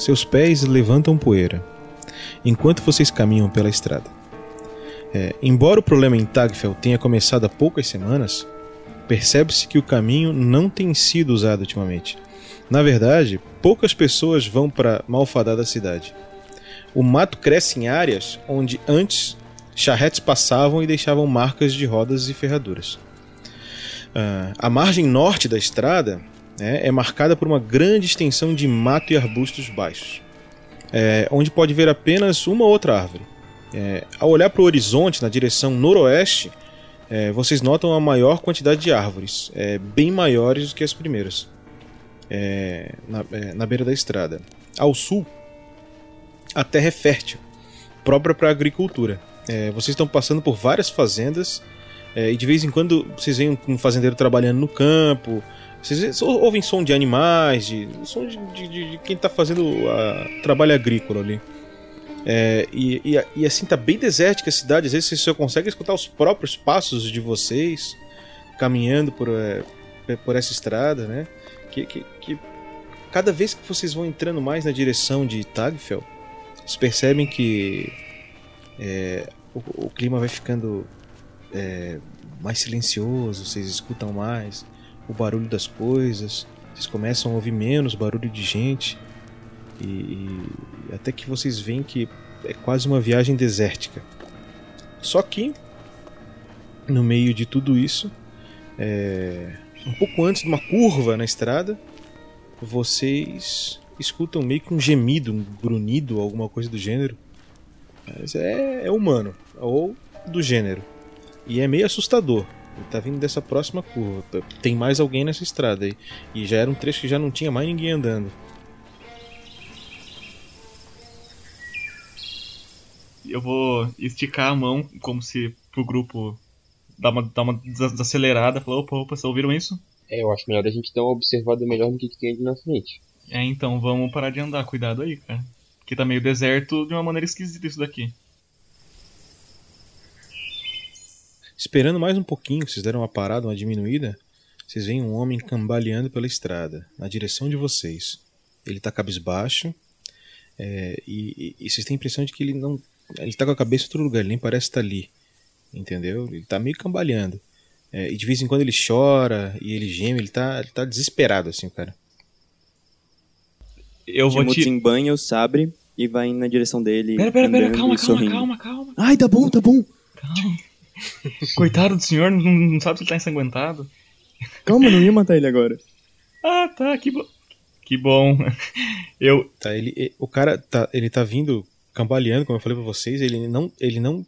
Seus pés levantam poeira, enquanto vocês caminham pela estrada. É, embora o problema em Tagfel tenha começado há poucas semanas, percebe-se que o caminho não tem sido usado ultimamente. Na verdade, poucas pessoas vão para malfadada cidade. O mato cresce em áreas onde antes charretes passavam e deixavam marcas de rodas e ferraduras. Ah, a margem norte da estrada né, é marcada por uma grande extensão de mato e arbustos baixos, é, onde pode ver apenas uma outra árvore. É, ao olhar para o horizonte na direção noroeste, é, vocês notam a maior quantidade de árvores, é, bem maiores do que as primeiras, é, na, é, na beira da estrada. Ao sul, a terra é fértil, própria para a agricultura. Vocês estão passando por várias fazendas é, e de vez em quando vocês veem um fazendeiro trabalhando no campo. Vocês ouvem som de animais, de, som de, de- de- quem está fazendo a, trabalho agrícola ali. É, e, e- e assim tá bem desértica a cidade, às vezes vocês só conseguem escutar os próprios passos de vocês caminhando por, é, por essa estrada, né? Que, que, que cada vez que vocês vão entrando mais na direção de Tagfel, vocês percebem que é, o, o clima vai ficando é, mais silencioso, vocês escutam mais o barulho das coisas, vocês começam a ouvir menos barulho de gente e, e até que vocês veem que é quase uma viagem desértica. Só que no meio de tudo isso, é, um pouco antes de uma curva na estrada, vocês escutam meio que um gemido, um grunhido, alguma coisa do gênero. Mas é, é humano, ou do gênero. E é meio assustador. Ele tá vindo dessa próxima curva. Tem mais alguém nessa estrada aí. E já era um trecho que já não tinha mais ninguém andando. Eu vou esticar a mão como se pro grupo dar uma, dar uma des- desacelerada. Falar, opa, opa, vocês ouviram isso? É, eu acho melhor a gente dar uma observada melhor no que, que tem ali na frente. É, então vamos parar de andar. Cuidado aí, cara. Que tá meio deserto de uma maneira esquisita isso daqui. Esperando mais um pouquinho, vocês deram uma parada, uma diminuída. Vocês veem um homem cambaleando pela estrada, na direção de vocês. Ele tá cabisbaixo. é, e, e- e vocês têm a impressão de que ele não. Ele tá com a cabeça em outro lugar, ele nem parece estar ali. Entendeu? Ele tá meio cambaleando. É, e de vez em quando ele chora e ele geme, ele tá, ele tá desesperado, assim, o cara. Eu vou te. desembanha o sabre e vai na direção dele. Pera, pera, pera, calma, calma, sorrindo. calma, calma. Ai, tá bom, tá bom. Calma. Coitado do senhor, não, não sabe se ele tá ensanguentado. Calma, não ia matar ele agora. Ah, tá, que bom. Que bom. Eu. Tá, ele, o cara tá, ele tá vindo cambaleando, como eu falei pra vocês, ele não, ele não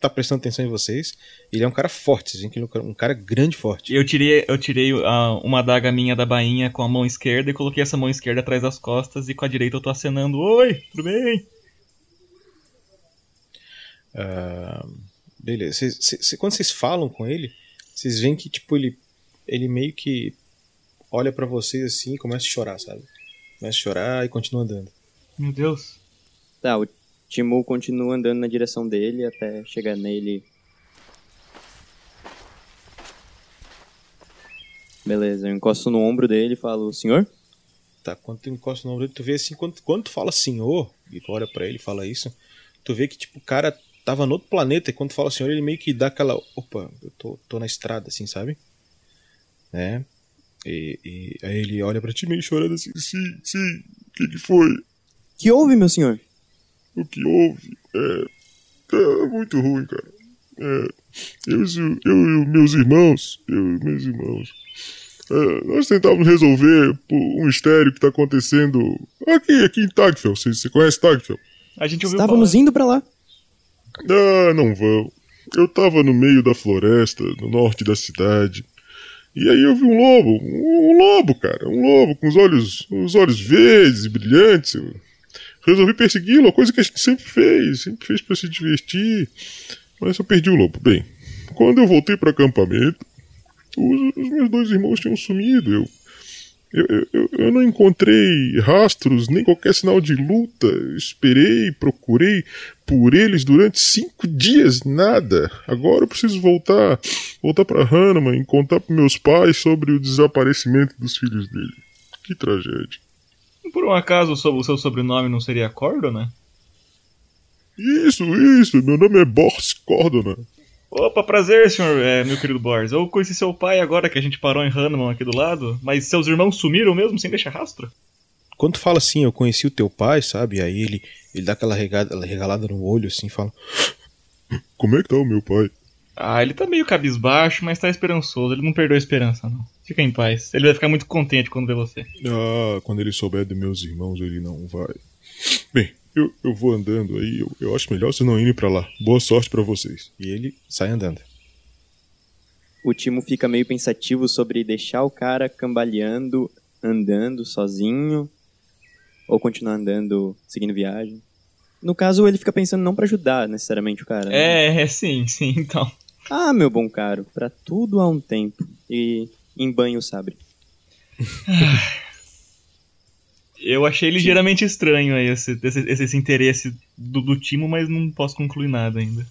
tá prestando atenção em vocês. Ele é um cara forte, vocês veem que ele é um cara grande e forte. Eu tirei, eu tirei ah, uma adaga minha da bainha com a mão esquerda e coloquei essa mão esquerda atrás das costas e com a direita eu tô acenando. Oi, tudo bem? Ah, beleza. Cês- cê- cê- quando vocês falam com ele, vocês veem que tipo ele, ele meio que olha pra vocês assim e começa a chorar, sabe? Começa a chorar e continua andando. Meu Deus. Tá, o Timu continua andando na direção dele até chegar nele. Beleza, eu encosto no ombro dele e falo, senhor? Tá, quando tu encosta no ombro dele, tu vê assim, quando, quando tu fala senhor, e tu olha pra ele e fala isso, tu vê que tipo o cara tava no outro planeta e quando fala senhor, ele meio que dá aquela, opa, eu tô, tô na estrada assim, sabe? Né? E, e aí ele olha pra ti meio chorando assim, sim, sim, o que que foi? Que houve, meu senhor? O que houve é, é muito ruim, cara. É, eu, e os- eu e os meus irmãos, eu e meus irmãos, é, nós tentávamos resolver um mistério que tá acontecendo aqui, aqui em Tagfell. Você, você conhece Tagfell? A gente ouviu Estávamos falar. indo pra lá. Ah, não vão. Eu tava no meio da floresta, no norte da cidade. E aí eu vi um lobo, um, lobo, cara, um lobo com os olhos, os olhos verdes e brilhantes. Eu resolvi persegui-lo, coisa que a gente sempre fez, sempre fez pra se divertir. Mas eu perdi o lobo. Bem, quando eu voltei para acampamento, os, os meus dois irmãos tinham sumido. Eu, eu, eu- eu, não encontrei rastros, nem qualquer sinal de luta. Esperei, procurei por eles durante cinco dias, nada. Agora eu preciso voltar, voltar para Hahnemann e contar para meus pais sobre o desaparecimento dos filhos dele. Que tragédia. Por um acaso o seu- o seu sobrenome não seria Cordona? Isso, isso, meu nome é Boris Cordona. Opa, prazer, senhor, é, meu querido Boris. Eu conheci seu pai agora que a gente parou em Hanuman aqui do lado, mas seus irmãos sumiram mesmo sem deixar rastro? Quando tu fala assim, eu conheci o teu pai, sabe? Aí ele, ele dá aquela regada, regalada no olho assim, e fala, Como é que tá o meu pai? Ah, ele tá meio cabisbaixo, mas tá esperançoso. Ele não perdeu a esperança, não. Fica em paz. Ele vai ficar muito contente quando ver você. Ah, quando ele souber dos meus irmãos, ele não vai. Bem, eu, eu vou andando aí, eu, eu acho melhor vocês não irem pra lá. Boa sorte pra vocês. e ele sai andando. O Timo fica meio pensativo sobre deixar o cara cambaleando, andando sozinho, ou continuar andando, seguindo viagem. No caso, ele fica pensando não pra ajudar necessariamente o cara. né? É, é sim, sim, então. Ah, meu bom caro, pra tudo há um tempo. E em banho sabre. Eu achei ligeiramente estranho aí esse, esse, esse interesse do, do Timo, mas não posso concluir nada ainda.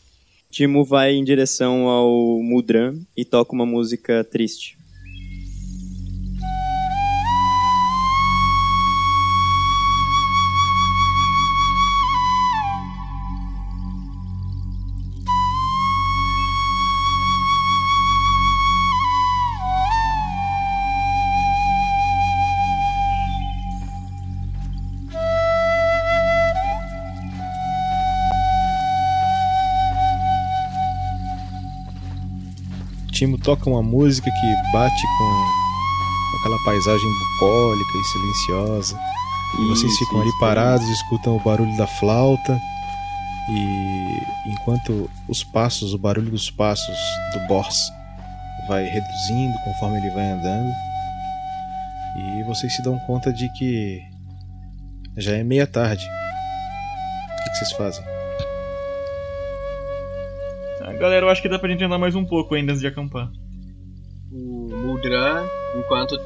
Timo vai em direção ao Mudran e toca uma música triste. Timo toca uma música que bate com, aquela paisagem bucólica e silenciosa. E vocês ficam ali isso, parados, escutam o barulho da flauta. E enquanto os passos, o barulho dos passos do Bors vai reduzindo conforme ele vai andando. E vocês se dão conta de que já é meia tarde. O que vocês fazem? Galera, eu acho que dá pra gente andar mais um pouco ainda antes de acampar. O Muldran, enquanto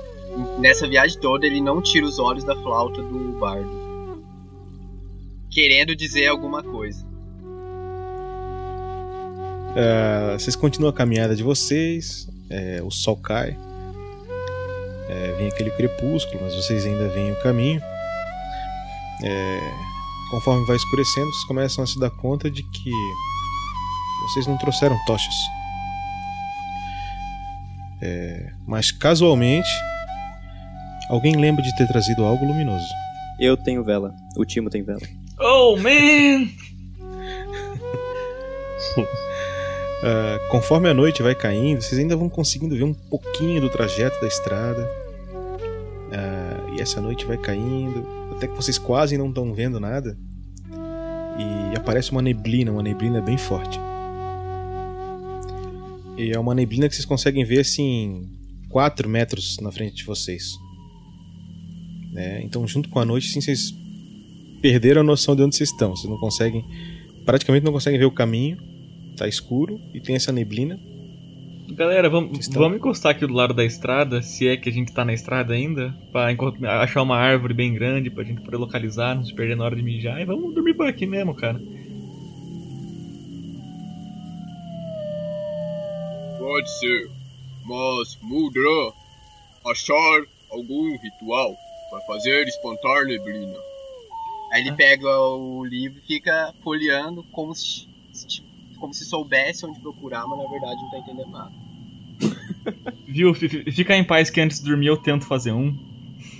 nessa viagem toda ele não tira os olhos da flauta do bardo. Querendo dizer alguma coisa. Ah, vocês continuam a caminhada de vocês, é, o sol cai, é, vem aquele crepúsculo, mas vocês ainda veem o caminho. É, conforme vai escurecendo, vocês começam a se dar conta de que vocês não trouxeram tochas. É, mas casualmente, alguém lembra de ter trazido algo luminoso. Eu tenho vela, o Timo tem vela. Oh, man! Uh, conforme a noite vai caindo, vocês ainda vão conseguindo ver um pouquinho do trajeto da estrada. Uh, e essa noite vai caindo, até que vocês quase não estão vendo nada. E aparece uma neblina, uma neblina bem forte. E é uma neblina que vocês conseguem ver assim 4 metros na frente de vocês. É, então, junto com a noite, sim, vocês perderam a noção de onde vocês estão. Vocês não conseguem, praticamente não conseguem ver o caminho. Tá escuro e tem essa neblina. Galera, vamos, vamos encostar aqui do lado da estrada, se é que a gente tá na estrada ainda, pra achar uma árvore bem grande pra gente poder localizar, não se perder na hora de mijar, e vamos dormir por aqui mesmo, cara. Pode ser, mas Mudra, achar algum ritual para fazer espantar neblina. Aí ele pega o livro e fica folheando como se, como se soubesse onde procurar, mas na verdade não tá entendendo nada. Viu? Fica em paz que antes de dormir eu tento fazer um.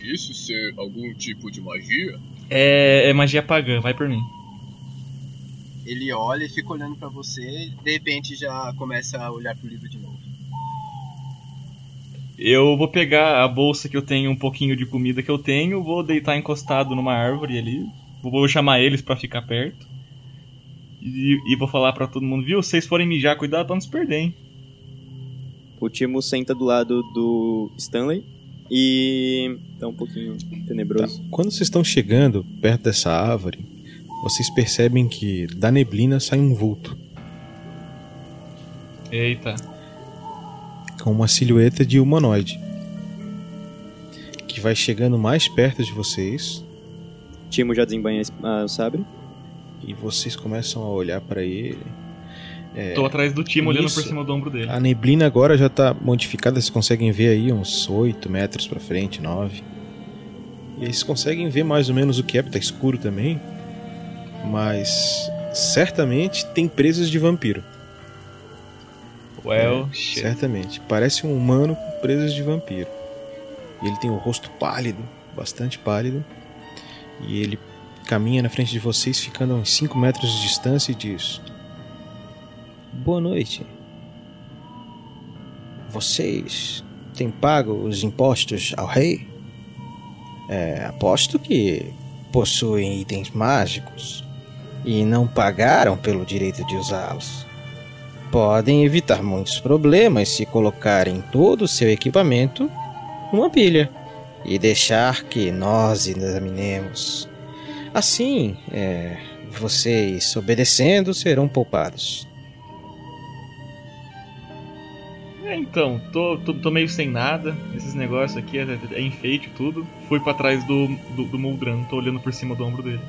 Isso ser algum tipo de magia? É, é magia pagã, vai por mim. Ele olha e fica olhando para você e de repente já começa a olhar pro livro de novo. Eu vou pegar a bolsa que eu tenho, um pouquinho de comida que eu tenho, vou deitar encostado numa árvore ali, vou chamar eles para ficar perto. E, e, vou falar para todo mundo, viu? Se vocês forem mijar, cuidado pra não se perder, hein? O Timo senta do lado do Stanley e tá um pouquinho tenebroso. Tá. Quando vocês estão chegando perto dessa árvore, vocês percebem que da neblina sai um vulto. Eita com uma silhueta de humanoide que vai chegando mais perto de vocês. Timo já desembanha o sabre. E vocês começam a olhar para ele. É, Tô atrás do Timo olhando por cima do ombro dele. A neblina agora já tá modificada, vocês conseguem ver aí uns 8 metros para frente, 9. E aí vocês conseguem ver mais ou menos o que é, porque tá escuro também. Mas certamente tem presas de vampiro. Well, é, certamente. Parece um humano com presas de vampiro. E ele tem o rosto pálido, bastante pálido. E ele caminha na frente de vocês, ficando a uns 5 metros de distância, e diz: Boa noite. Vocês têm pago os impostos ao rei? É, aposto que possuem itens mágicos e não pagaram pelo direito de usá-los podem evitar muitos problemas se colocarem todo o seu equipamento numa pilha e deixar que nós examinemos. Assim, é, vocês obedecendo serão poupados. É, então, tô, tô, tô, meio sem nada. Esses negócios aqui é, é enfeite tudo. Fui para trás do, do, do Muldran, tô olhando por cima do ombro dele.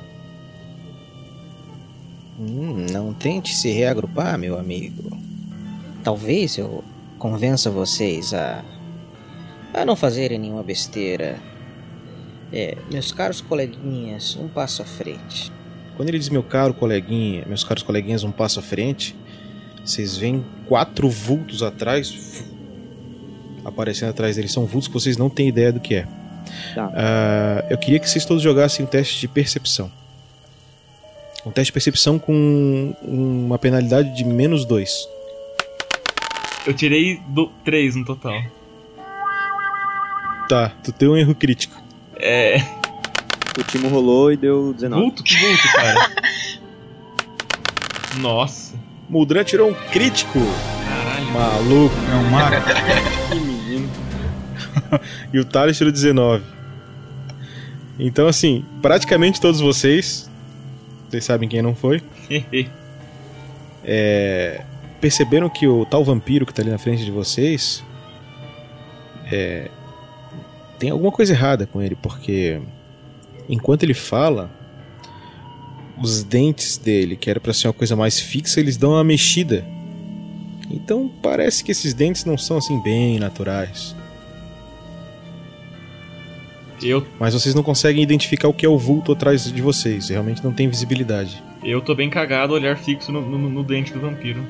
Hum, não tente se reagrupar, meu amigo. Talvez eu convença vocês a, a não fazerem nenhuma besteira. É, meus caros coleguinhas, um passo à frente. Quando ele diz meu caro coleguinha, meus caros coleguinhas, um passo à frente, vocês veem quatro vultos atrás aparecendo atrás deles. São vultos que vocês não têm ideia do que é. Tá. Uh, eu queria que vocês todos jogassem um teste de percepção. Um teste de percepção com uma penalidade de menos 2. Eu tirei do 3 no total. Tá, tu tem um erro crítico. É. O Timo rolou e deu 19. Vulto, que vulto, cara. Nossa. Muldran tirou um crítico. Caralho. Maluco. É um mago. que menino. e o Thales tirou 19. Então, assim, praticamente todos vocês vocês sabem quem não foi. é, perceberam que o tal vampiro que tá ali na frente de vocês. É, tem alguma coisa errada com ele, porque enquanto ele fala, os dentes dele, que era para ser uma coisa mais fixa, eles dão uma mexida. Então parece que esses dentes não são assim bem naturais. Eu... Mas vocês não conseguem identificar o que é o vulto atrás de vocês. Realmente não tem visibilidade. Eu tô bem cagado, olhar fixo no, no, no dente do vampiro.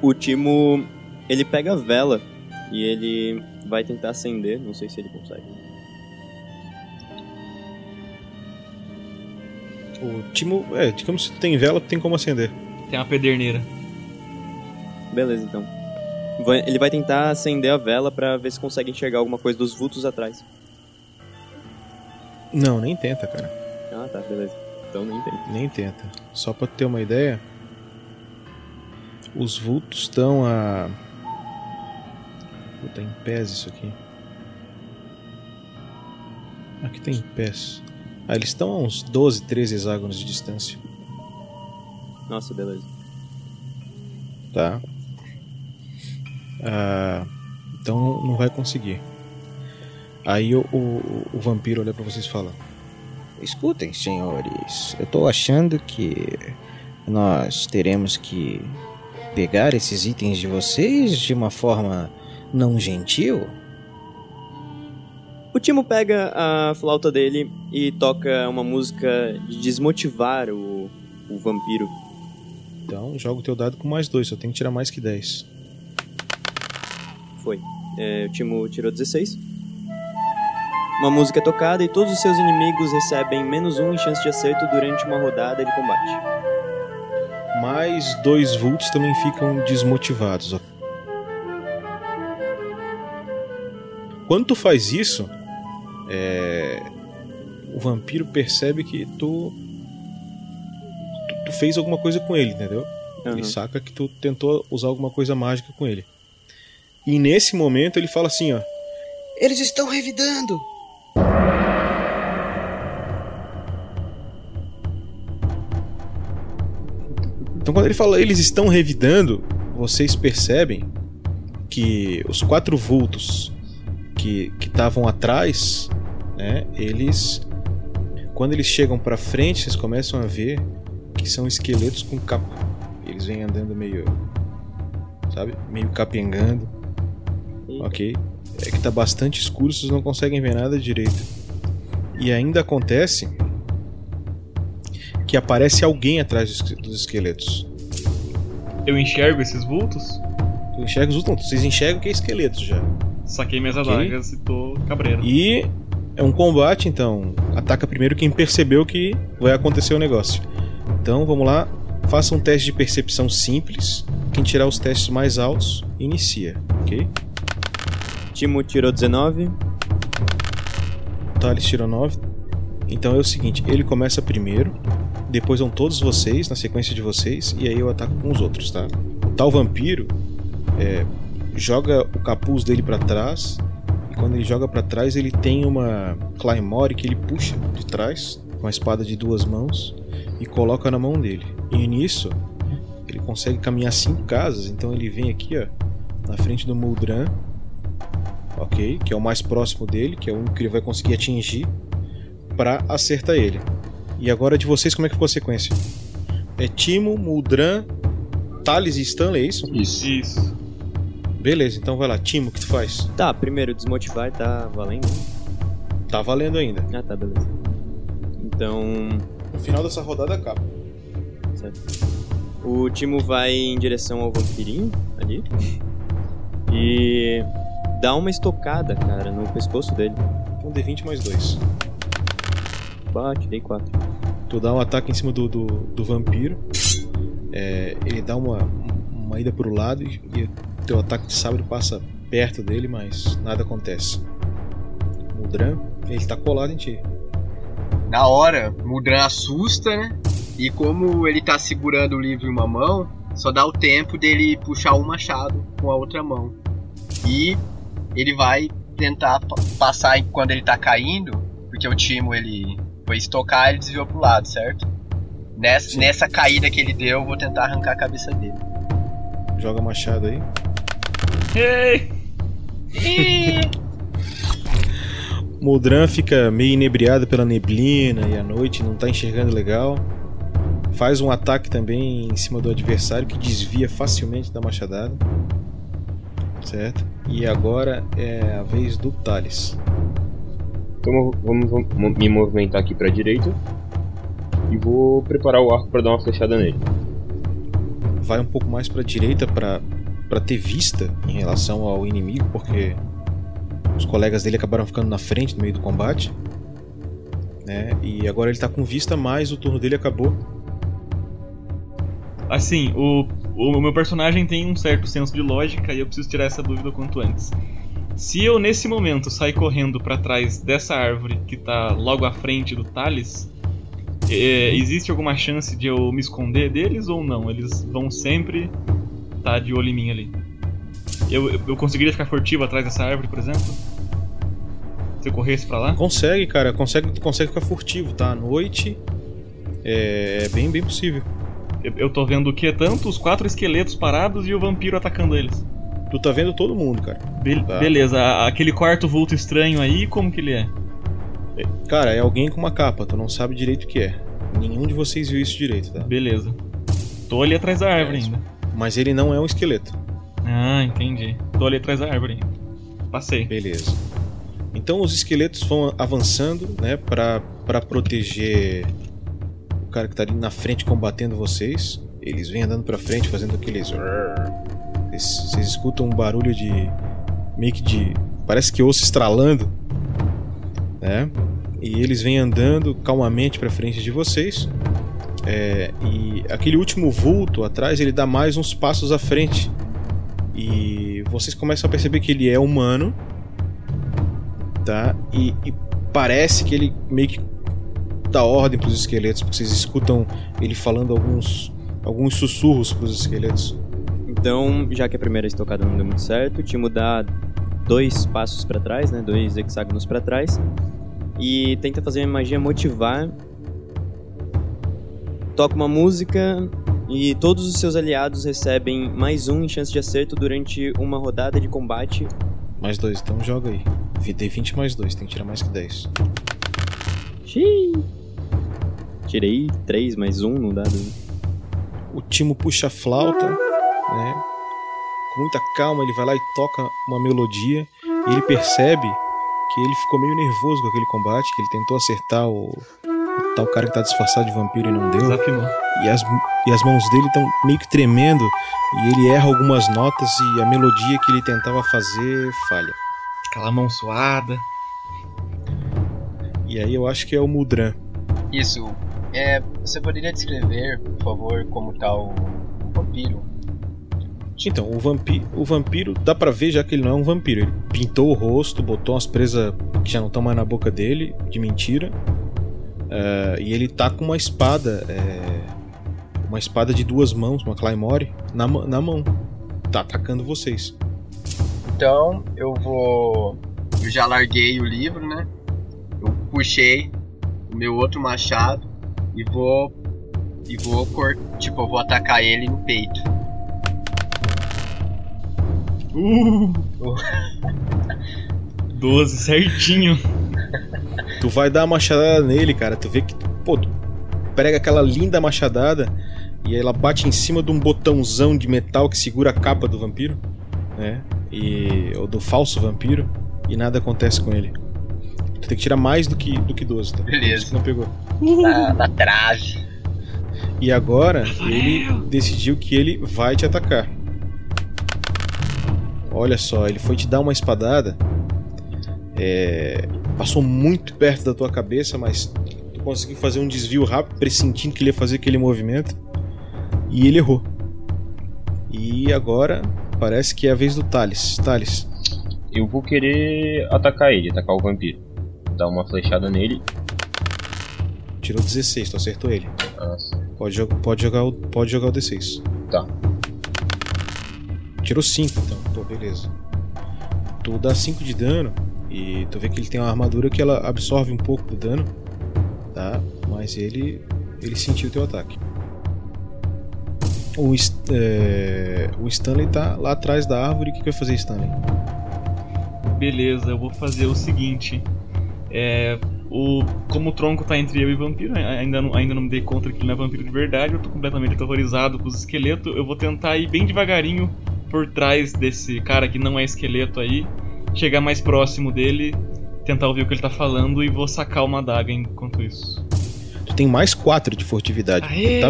O Timo, ele pega a vela e ele vai tentar acender. Não sei se ele consegue. O Timo, é, digamos que tem vela, tem como acender. Tem uma pederneira. Beleza, então. Ele vai tentar acender a vela pra ver se consegue enxergar alguma coisa dos vultos atrás. Não, nem tenta, cara. Ah, tá, beleza. Então nem tem. Nem tenta. Só pra ter uma ideia, os vultos estão a. Puta, em pés isso aqui. Aqui tem pés. Ah, eles estão a uns 12, 13 hexágonos de distância. Nossa, beleza. Tá? Ah, então não vai conseguir. Aí o, o, o vampiro olha pra vocês e fala: Escutem, senhores, eu tô achando que nós teremos que pegar esses itens de vocês de uma forma não gentil. O Timo pega a flauta dele e toca uma música de desmotivar o, o vampiro. Então joga o teu dado com mais dois, só tem que tirar mais que 10. Foi. É, o Timo tirou 16. Uma música é tocada e todos os seus inimigos recebem menos um em chance de acerto durante uma rodada de combate. Mais dois vultos também ficam desmotivados. ó. Quando tu faz isso, é, o vampiro percebe que tu, tu, tu fez alguma coisa com ele, entendeu? Ele saca que tu tentou usar alguma coisa mágica com ele. E nesse momento ele fala assim, ó. Eles estão revidando! Ele fala eles estão revidando, vocês percebem que os quatro vultos que estavam atrás, né, eles quando eles chegam pra frente, vocês começam a ver que são esqueletos com capa. Eles vêm andando meio sabe, meio capengando. OK? É que tá bastante escuro, vocês não conseguem ver nada direito. E ainda acontece que aparece alguém atrás dos esqueletos. Eu enxergo esses vultos? Tu enxerga os vultos? Não, vocês enxergam que é esqueletos já. Saquei minhas Ok. adagas e tô cabreiro. E é um combate, então ataca primeiro quem percebeu que vai acontecer o negócio. Então vamos lá, faça um teste de percepção simples. Quem tirar os testes mais altos, inicia, ok? Timo tirou 19. Thales tirou 9. Então é o seguinte, ele começa primeiro, depois vão todos vocês, na sequência de vocês, e aí eu ataco com os outros, tá? O tal vampiro é, joga o capuz dele pra trás, e quando ele joga pra trás, ele tem uma Claymore que ele puxa de trás, com a espada de duas mãos, e coloca na mão dele. E nisso, ele consegue caminhar cinco casas, então ele vem aqui, ó, na frente do Muldran, ok? Que é o mais próximo dele, que é o único que ele vai conseguir atingir pra acertar ele. E agora de vocês, como é que ficou a sequência? É Timo, Muldran, Thales e Stanley, é isso? Isso. Isso. Beleza, então vai lá. Timo, o que tu faz? Tá, primeiro desmotivar tá valendo? Tá valendo ainda. Ah, tá, beleza. Então. No final dessa rodada acaba. Certo. O Timo vai em direção ao vampirinho ali. E dá uma estocada, cara, no pescoço dele. Então D20 mais 2. Bate, dei 4. Tu dá um ataque em cima do, do, do vampiro. É, ele dá uma, uma ida pro lado e, e teu ataque de sabre passa perto dele, mas nada acontece. Muldran, ele tá colado em ti. Na hora, Mudran assusta, né? E como ele tá segurando o livro em uma mão, só dá o tempo dele puxar um machado com a outra mão. E ele vai tentar pa- passar quando ele tá caindo, porque o Timo ele foi estocar, ele desviou pro lado, certo? Nessa, nessa caída que ele deu, eu vou tentar arrancar a cabeça dele. Joga machado aí. Ei! Muldran fica meio inebriado pela neblina e a noite não tá enxergando legal. Faz um ataque também em cima do adversário que desvia facilmente da machadada. Certo? E agora é a vez do Thales. Então eu vamos, vamos mo- me movimentar aqui pra direita. E vou preparar o arco pra dar uma flechada nele. Vai um pouco mais pra direita pra para ter vista em relação ao inimigo, porque os colegas dele acabaram ficando na frente no meio do combate. Né? E agora ele tá com vista, mas o turno dele acabou. Assim, o, o meu personagem tem um certo senso de lógica e eu preciso tirar essa dúvida o quanto antes. Se eu nesse momento sair correndo para trás dessa árvore que tá logo à frente do Thales, é, existe alguma chance de eu me esconder deles ou não? Eles vão sempre estar tá de olho em mim ali. Eu, eu conseguiria ficar furtivo atrás dessa árvore, por exemplo? Se eu corresse pra lá? Consegue, cara. Consegue, consegue ficar furtivo, tá? À noite. É, é bem, bem possível. Eu, eu tô vendo o que? Tanto os quatro esqueletos parados e o vampiro atacando eles. Tu tá vendo todo mundo, cara. Be tá. Beleza, aquele quarto vulto estranho aí, como que ele é? Cara, é alguém com uma capa, tu não sabe direito o que é. Nenhum de vocês viu isso direito, tá? Beleza. Tô ali atrás da árvore ainda. Mas ele não é um esqueleto. Ah, entendi. Tô ali atrás da árvore. Passei. Beleza. Então os esqueletos vão avançando, né, pra, pra proteger o cara que tá ali na frente combatendo vocês. Eles vêm andando pra frente, fazendo aqueles. Vocês, escutam um barulho de. meio que de. parece que osso estralando, né? E eles vêm andando calmamente pra frente de vocês. É, e aquele último vulto atrás, ele dá mais uns passos à frente. E vocês começam a perceber que ele é humano, tá? E, e parece que ele meio que dá ordem para os esqueletos, porque vocês escutam ele falando alguns alguns sussurros para os esqueletos. Então, já que a primeira estocada não deu muito certo, te mudar dois passos para trás, né? Dois hexágonos para trás e tenta fazer a magia motivar. Toca uma música e todos os seus aliados recebem mais um em chance de acerto durante uma rodada de combate. Mais dois, então joga aí. Dei 20 mais dois, tem que tirar mais que 10. Xiii. Tirei 3 mais 1 no dado. O Timo puxa a flauta, né? Com muita calma ele vai lá e toca uma melodia. E ele percebe que ele ficou meio nervoso com aquele combate, que ele tentou acertar o, o tal cara que tá disfarçado de vampiro e não deu. E as, e as mãos dele estão meio que tremendo e ele erra algumas notas e a melodia que ele tentava fazer falha. Aquela mão suada. E aí eu acho que é o Mudran. Isso. É, você poderia descrever, por favor, como tá o, o vampiro? Então, o vampiro, o vampiro dá pra ver já que ele não é um vampiro. Ele pintou o rosto, botou umas presas que já não estão mais na boca dele, de mentira. Uh, e ele tá com uma espada, é, uma espada de duas mãos, uma Claymore, na, na mão. Tá atacando vocês. Então, eu vou. Eu já larguei o livro, né? Eu puxei o meu outro machado e vou. E vou cor... Tipo, eu vou atacar ele no peito. Uh! 12 certinho. Tu vai dar uma machadada nele, cara. Tu vê que. Pô, tu prega aquela linda machadada e ela bate em cima de um botãozão de metal que segura a capa do vampiro, né? E. ou do falso vampiro. E nada acontece com ele. Tu tem que tirar mais do que, do que 12, tá? Beleza. Não pegou. Na, na trave. E agora ele decidiu que ele vai te atacar. Olha só, ele foi te dar uma espadada. É, passou muito perto da tua cabeça, mas tu conseguiu fazer um desvio rápido, pressentindo que ele ia fazer aquele movimento. E ele errou. E agora parece que é a vez do Thales. Thales. Eu vou querer atacar ele, atacar o vampiro. Dar uma flechada nele. Tirou 16, tu acertou ele. Nossa. Pode, jo pode, jogar, o, pode jogar o D6. Tá. Tirou 5 então, pô, beleza. Tu dá 5 de dano e tu vê que ele tem uma armadura que ela absorve um pouco do dano, tá? Mas ele ele sentiu o teu ataque. O, é, o Stanley tá lá atrás da árvore. O que, que vai fazer, Stanley? Beleza, eu vou fazer o seguinte. É, o, como o tronco tá entre eu e o vampiro, ainda não, ainda não me dei conta que ele não é vampiro de verdade, eu tô completamente aterrorizado com os esqueletos. Eu vou tentar ir bem devagarinho por trás desse cara que não é esqueleto aí, chegar mais próximo dele, tentar ouvir o que ele tá falando e vou sacar uma adaga enquanto isso. Tu tem mais 4 de furtividade. Tá,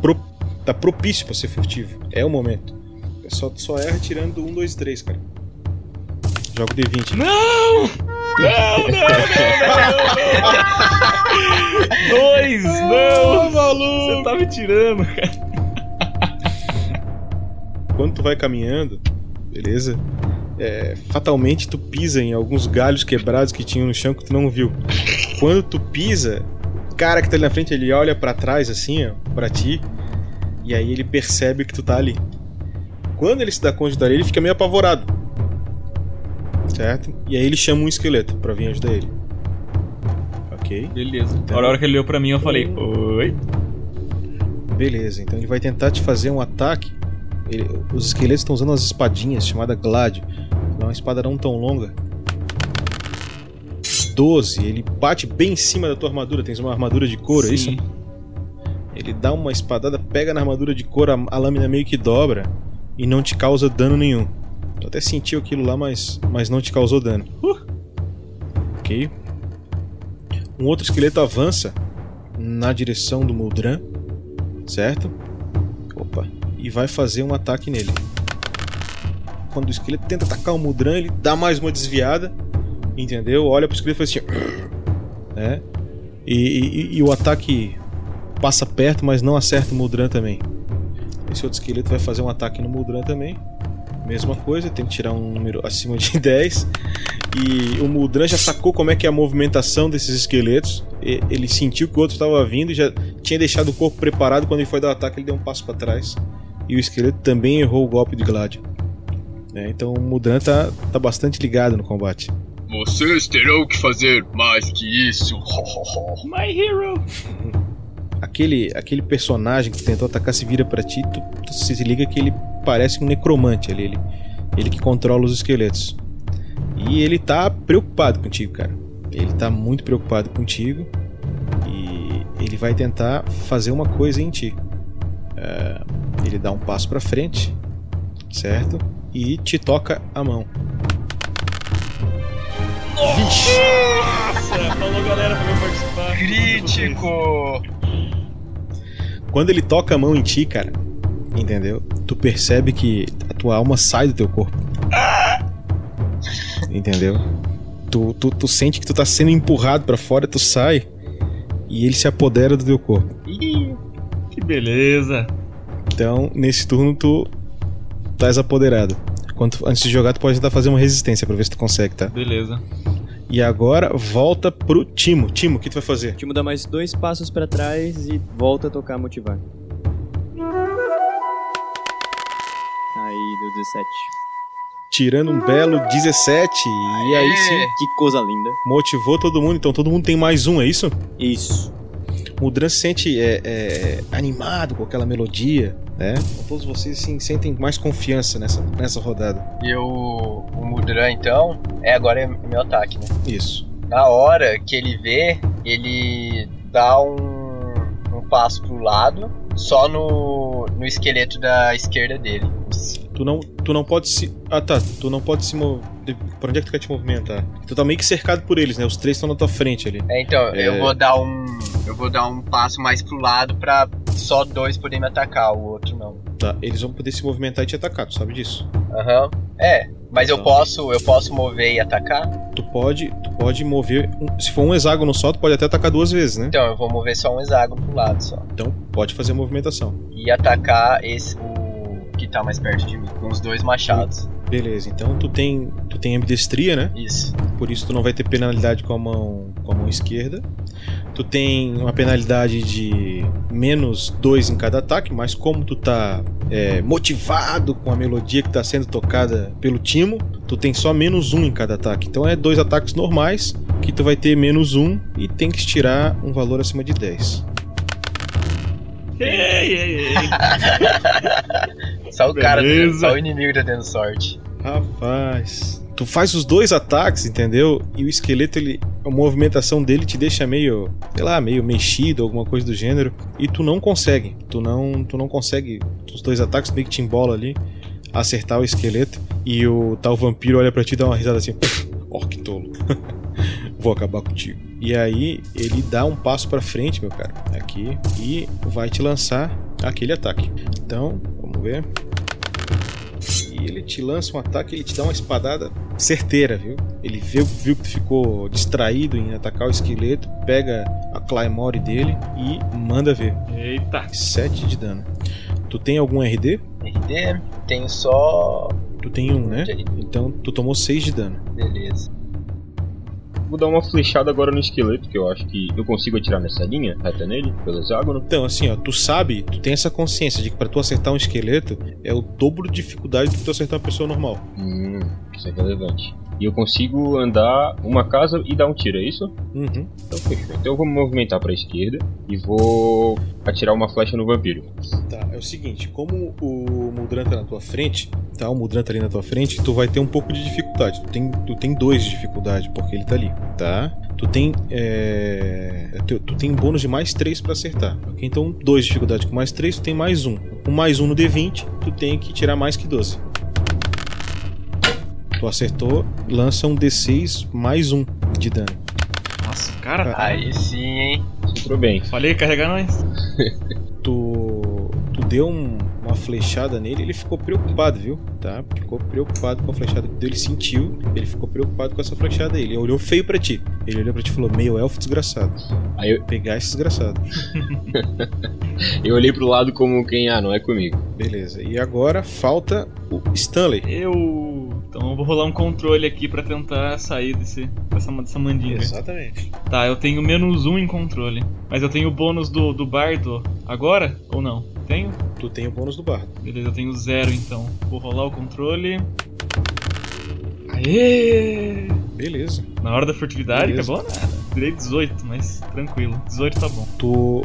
pro, tá propício pra ser furtivo. É o momento. Só, só erra tirando 1, 2, 3, cara. Joga o D20. Não! Não, não, não, não, não. Dois, não! maluco! Você tá me tirando, cara. Tu vai caminhando, beleza? É, fatalmente tu pisa em alguns galhos quebrados que tinham no chão que tu não viu. Quando tu pisa, o cara que tá ali na frente, ele olha para trás assim, ó, pra ti, e aí ele percebe que tu tá ali. Quando ele se dá conta de dar ele fica meio apavorado. Certo? E aí ele chama um esqueleto para vir ajudar ele. Ok? Beleza. Então... A hora que ele olhou pra mim, eu falei, oi. Beleza, então ele vai tentar te fazer um ataque. Ele, os esqueletos estão usando umas espadinhas chamada Gladio. Não é uma espada não tão longa. 12, ele bate bem em cima da tua armadura. Tens uma armadura de couro, Sim. é isso? Ele dá uma espadada, pega na armadura de couro, a, a lâmina meio que dobra e não te causa dano nenhum. Tu até sentiu aquilo lá, mas, mas não te causou dano. Uh. Ok. Um outro esqueleto avança na direção do Muldran, certo? Opa. E vai fazer um ataque nele. Quando o esqueleto tenta atacar o Muldran, ele dá mais uma desviada, entendeu? Olha pro esqueleto e faz assim. Né? E, e- e o ataque passa perto, mas não acerta o Muldran também. Esse outro esqueleto vai fazer um ataque no Muldran também. Mesma coisa, tem que tirar um número acima de 10. E o Muldran já sacou como é que é a movimentação desses esqueletos. Ele sentiu que o outro estava vindo e já tinha deixado o corpo preparado. Quando ele foi dar o ataque, ele deu um passo para trás. E o esqueleto também errou o golpe de Gladio. né? então o Muldran tá, tá bastante ligado no combate. Vocês terão que fazer mais que isso. My hero. aquele, aquele personagem que tentou atacar se vira pra ti, tu, tu se liga que ele parece um necromante ali, ele, ele que controla os esqueletos. E ele tá preocupado contigo, cara. Ele tá muito preocupado contigo e ele vai tentar fazer uma coisa em ti. É, ele dá um passo pra frente, certo? E te toca a mão. Nossa, falou galera pra eu participar. Crítico! Quando ele toca a mão em ti, cara, entendeu? Tu percebe que a tua alma sai do teu corpo. Entendeu? Tu, tu, tu sente que tu tá sendo empurrado pra fora, tu sai e ele se apodera do teu corpo. Ih, beleza. Então, nesse turno tu estás apoderado. Quando, antes de jogar, tu pode tentar fazer uma resistência pra ver se tu consegue, tá? Beleza. E agora volta pro Timo. Timo, o que tu vai fazer? Timo dá mais dois passos pra trás e volta a tocar motivar. Aí, deu 17. Tirando um belo 17. E aí sim, Que coisa linda. motivou todo mundo. Então todo mundo tem mais um, é isso? Isso. O Dran se sente é, é, animado com aquela melodia, né? Então, todos vocês assim, sentem mais confiança nessa, nessa rodada. E o, o Mudran, então, é agora é meu ataque, né? Isso. Na hora que ele vê, ele dá um, um passo pro lado, só no, no esqueleto da esquerda dele. Tu não, tu não pode se. Ah tá, tu não pode se mover. Pra onde é que tu quer te movimentar? Tu tá meio que cercado por eles, né? Os três estão na tua frente ali. É, então, É. eu vou dar um. Eu vou dar um passo mais pro lado pra só dois poderem me atacar, o outro não. Tá, eles vão poder se movimentar e te atacar, tu sabe disso. Aham. É, mas eu Tá. posso. Eu posso mover e atacar? Tu pode, tu pode mover. se for um hexágono só, tu pode até atacar duas vezes, né? Então, eu vou mover só um hexágono pro lado só. Então pode fazer a movimentação. E atacar esse. o que tá mais perto de mim, com os dois machados. Beleza, então tu tem. Tu tem ambidestria, né? Isso. Por isso tu não vai ter penalidade com a mão, com a mão esquerda. Tu tem uma penalidade de menos 2 em cada ataque, mas como tu tá é, motivado com a melodia que tá sendo tocada pelo Timo, tu tem só menos 1 um em cada ataque. Então é dois ataques normais que tu vai ter menos 1 um, e tem que tirar um valor acima de 10. Ei, ei, ei. Só o cara, Beleza. só o inimigo tá tendo sorte. Rapaz. Tu faz os dois ataques, entendeu? E o esqueleto, ele. A movimentação dele te deixa meio. sei lá, meio mexido, alguma coisa do gênero. E tu não consegue. Tu não. Tu não consegue. Os dois ataques meio que te embola ali. Acertar o esqueleto. E o tal vampiro olha pra ti e dá uma risada assim. Ó, que tolo. Vou acabar contigo. E aí ele dá um passo pra frente, meu cara. Aqui. E vai te lançar aquele ataque. Então, vamos ver. E ele te lança um ataque, ele te dá uma espadada certeira, viu? Ele viu, viu que tu ficou distraído em atacar o esqueleto, pega a Claymore dele e manda ver. Eita. 7 de dano. Tu tem algum RD? RD. Tenho só. Tu tem um, né? Então tu tomou 6 de dano. Beleza. Vou dar uma flechada agora no esqueleto, que eu acho que eu consigo atirar nessa linha, reta nele, pelo hexágono. Então, assim, ó, tu sabe, tu tem essa consciência de que pra tu acertar um esqueleto é o dobro de dificuldade do que tu acertar uma pessoa normal. Hum, isso é relevante. E eu consigo andar uma casa e dar um tiro, é isso? Uhum. Então fechou. Então eu vou me movimentar pra esquerda e vou atirar uma flecha no vampiro. Tá, é o seguinte, como o Muldran tá na tua frente, tá? O Muldran tá ali na tua frente, tu vai ter um pouco de dificuldade. Tu tem, tu tem dois de dificuldade, porque ele tá ali, tá? Tu tem. É... Tu, tu tem bônus de mais 3 pra acertar. ok? Então, dois de dificuldade com mais 3, tu tem mais um. Com mais um no D20, tu tem que tirar mais que 12. Tu acertou, lança um D6 mais um de dano. Nossa, cara. Aí sim, hein? Entrou bem. Falei, carregar nós. tu, tu deu um- uma flechada nele, ele ficou preocupado, viu? Tá? Ficou preocupado com a flechada que ele sentiu, ele ficou preocupado com essa flechada aí. Ele olhou feio pra ti. Ele olhou pra ti e falou: Meio elfo desgraçado. Aí eu, Pegar esse desgraçado. eu olhei pro lado como quem, ah, não é comigo. Beleza. E agora falta o Stanley. Eu. Então eu vou rolar um controle aqui pra tentar sair desse, dessa, dessa mandinga. Exatamente. Tá, eu tenho menos um em controle. Mas eu tenho o bônus do, do bardo agora? Ou não? Tenho? Tu tem o bônus do bardo. Beleza, eu tenho zero então. Vou rolar o controle. Aê! Beleza. Na hora da furtividade, Beleza. acabou nada. Tirei 18, mas tranquilo. 18 tá bom. Tu,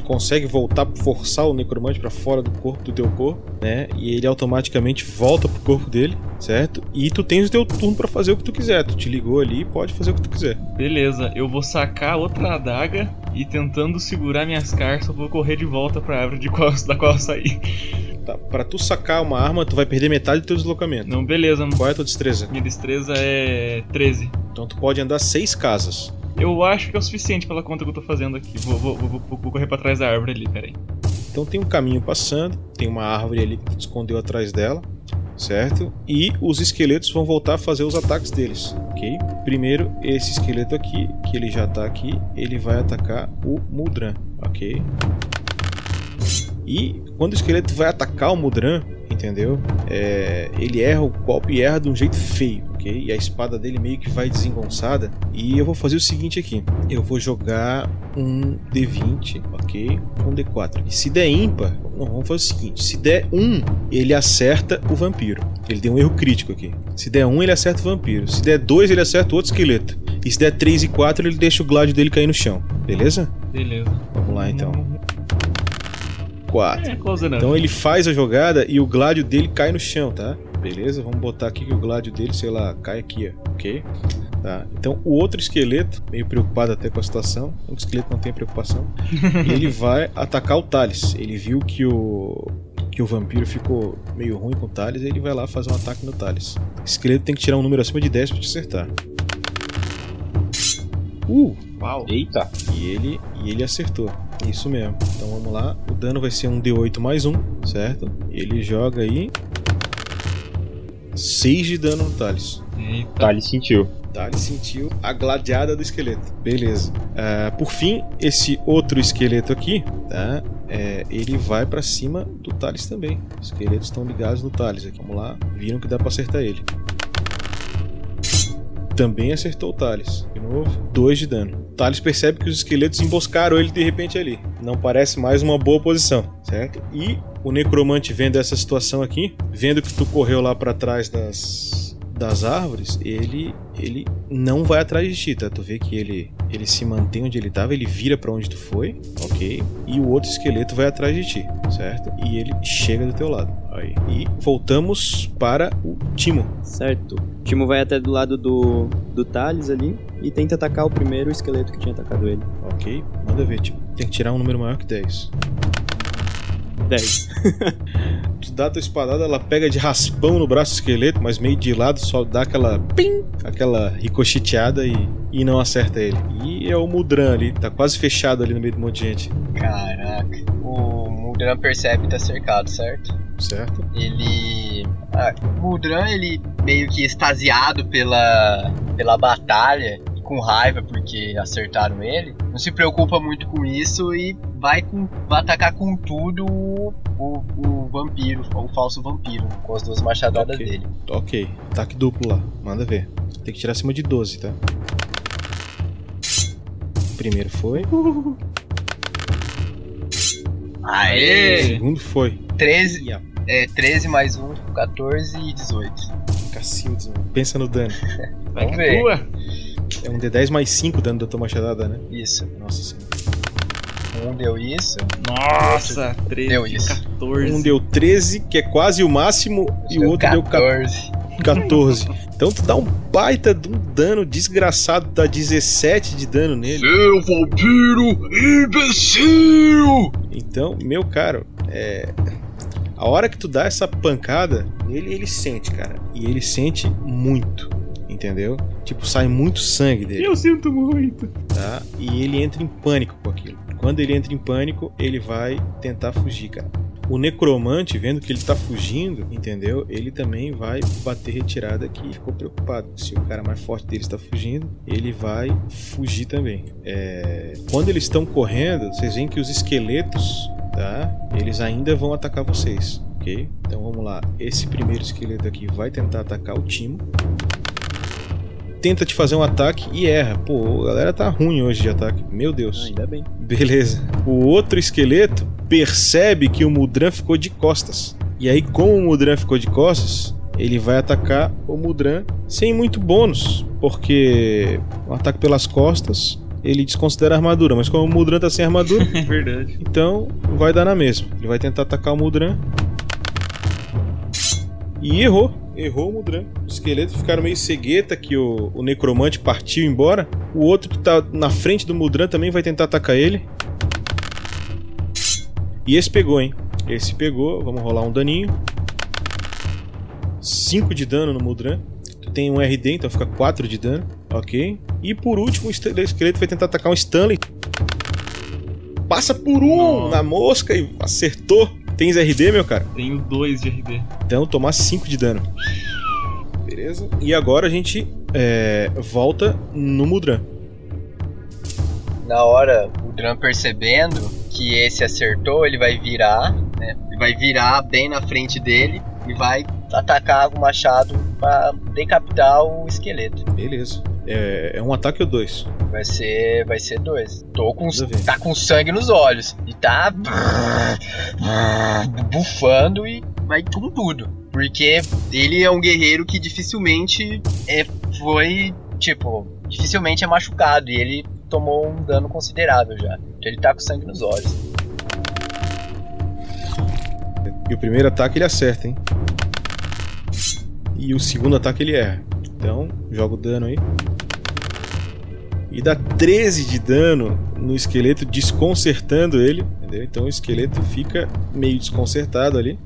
tu, consegue voltar, forçar o necromante pra fora do corpo do teu corpo, né? E ele automaticamente volta pro corpo dele, certo? E tu tens o teu turno pra fazer o que tu quiser. Tu te ligou ali e pode fazer o que tu quiser. Beleza, eu vou sacar outra adaga e tentando segurar minhas carças, eu vou correr de volta pra árvore de qual, da qual eu saí. Tá, pra tu sacar uma arma, tu vai perder metade do teu deslocamento. Não, beleza. Qual é a tua destreza? Minha destreza é 13. Então tu pode andar seis casas. Eu acho que é o suficiente pela conta que eu tô fazendo aqui. Vou, vou, vou, vou- correr pra trás da árvore ali, peraí. Então tem um caminho passando, tem uma árvore ali que escondeu atrás dela, certo? E os esqueletos vão voltar a fazer os ataques deles, ok? Primeiro, esse esqueleto aqui, que ele já tá aqui, ele vai atacar o Muldran, ok? E quando o esqueleto vai atacar o Mudran, entendeu? É, ele erra o golpe e erra de um jeito feio, ok? E a espada dele meio que vai desengonçada. E eu vou fazer o seguinte aqui: eu vou jogar um D20, ok? Um D4. E se der ímpar, não, vamos fazer o seguinte: se der um, ele acerta o vampiro. Ele deu um erro crítico aqui. Se der um, ele acerta o vampiro. Se der dois, ele acerta o outro esqueleto. E se der três e quatro, ele deixa o gládio dele cair no chão. Beleza? Beleza. Vamos lá então. 4. É. Então ele faz a jogada e o gládio dele cai no chão, tá? Beleza? Vamos botar aqui que o gládio dele, sei lá, cai aqui, ó. ok? Tá. Então o outro esqueleto, meio preocupado até com a situação, o esqueleto não tem preocupação, ele vai atacar o Thales. Ele viu que o que o vampiro ficou meio ruim com o Thales, e ele vai lá fazer um ataque no Thales. O esqueleto tem que tirar um número acima de 10 pra te acertar. Uh! Uau. Eita. E ele, e ele acertou. Isso mesmo. Então vamos lá. O dano vai ser um D8 mais um, certo? Ele joga aí. 6 de dano no Thales. Eita. Ele sentiu. Thales sentiu a gladiada do esqueleto. Beleza. Ah, por fim, esse outro esqueleto aqui, tá? É, ele vai pra cima do Thales também. Os esqueletos estão ligados no Thales aqui. Vamos lá. Viram que dá pra acertar ele. Também acertou o Thales. De novo, 2 de dano. O Thales percebe que os esqueletos emboscaram ele de repente ali. Não parece mais uma boa posição, certo? E o necromante vendo essa situação aqui, vendo que tu correu lá pra trás das, das árvores, ele ele não vai atrás de ti, tá? Tu vê que ele ele se mantém onde ele tava, ele vira pra onde tu foi, ok? E o outro esqueleto vai atrás de ti, certo? E ele chega do teu lado. Aí. E voltamos para o Timo. Certo. O Timo vai até do lado do, do Thales ali e tenta atacar o primeiro esqueleto que tinha atacado ele. Ok, manda ver, Timo. Tem que tirar um número maior que 10. 10. Tu dá a tua espadada, ela pega de raspão no braço do esqueleto, mas meio de lado só dá aquela pim, aquela ricocheteada e, e não acerta ele. E é o Mudran ali, tá quase fechado ali no meio de um monte de gente, Caraca. O Muldran percebe que tá cercado, certo? certo? Ele. Ah, o Muldran, ele meio que extasiado pela, pela batalha com raiva porque acertaram ele, não se preocupa muito com isso e vai, com, vai atacar com tudo o, o, o vampiro, o falso vampiro, com as duas machadadas Ok. dele. Ok, ataque duplo lá, manda ver. Tem que tirar acima de 12, tá? Primeiro foi. O Aê! segundo foi. 13, Ia, é, 13 mais 1, 14 e 18. Cacildes, mano. Pensa no dano. Vai Vamos que é ver. tua. É um D10 mais 5 dano da tua machadada, né? Isso. Nossa senhora. Um deu isso. Nossa, 13, Deu isso. 14. Um deu 13, que é quase o máximo, e o outro deu 14. 14. 14. Então tu dá um baita de um dano desgraçado, dá 17 de dano nele. Seu vampiro imbecil! Então, meu caro, é. A hora que tu dá essa pancada, ele, ele sente, cara. E ele sente muito. Entendeu? Tipo, sai muito sangue dele, Eu sinto muito. tá? E ele entra em pânico com aquilo. Quando ele entra em pânico, ele vai tentar fugir, cara. O necromante, vendo que ele tá fugindo, entendeu? Ele também vai bater retirada aqui ficou preocupado. Se o cara mais forte dele está fugindo, ele vai fugir também. É, Quando eles estão correndo, vocês veem que os esqueletos, tá? Eles ainda vão atacar vocês, ok? Então vamos lá. Esse primeiro esqueleto aqui vai tentar atacar o Timo. Tenta te fazer um ataque e erra. Pô, a galera tá ruim hoje de ataque. Meu Deus. Ainda bem. Beleza. O outro esqueleto percebe que o Mudran ficou de costas. E aí, como o Mudran ficou de costas, ele vai atacar o Mudran sem muito bônus. Porque um ataque pelas costas, ele desconsidera a armadura. Mas como o Mudran tá sem armadura, Verdade. então vai dar na mesma. Ele vai tentar atacar o Mudran. E errou. Errou o Mudran. Os esqueletos ficaram meio cegueta que o, o necromante partiu embora. O outro que tá na frente do Mudran também vai tentar atacar ele. E esse pegou, hein? Esse pegou. Vamos rolar um daninho. 5 de dano no Mudran. Tu tem um RD, então fica 4 de dano. Ok. E por último, o esqueleto vai tentar atacar um Stanley. Passa por um Nossa. na mosca e acertou. Tens RD, meu cara? Tenho 2 de RD. Então tomar 5 de dano. Beleza? E agora a gente é, volta no Mudran. Na hora, o Dran percebendo que esse acertou, ele vai virar, né? Ele vai virar bem na frente dele e vai atacar com o machado pra decapitar o esqueleto. Beleza. É, é um ataque ou dois? Vai ser, vai ser dois. Tô com, tá com sangue nos olhos e tá bufando e vai com tudo, porque ele é um guerreiro que dificilmente é, foi tipo dificilmente é machucado e ele tomou um dano considerável já. Então ele tá com sangue nos olhos. E o primeiro ataque ele acerta, hein? E o segundo ataque ele erra. Então, joga o dano aí. E dá 13 de dano no esqueleto, desconcertando ele. Entendeu? Então o esqueleto fica meio desconcertado ali.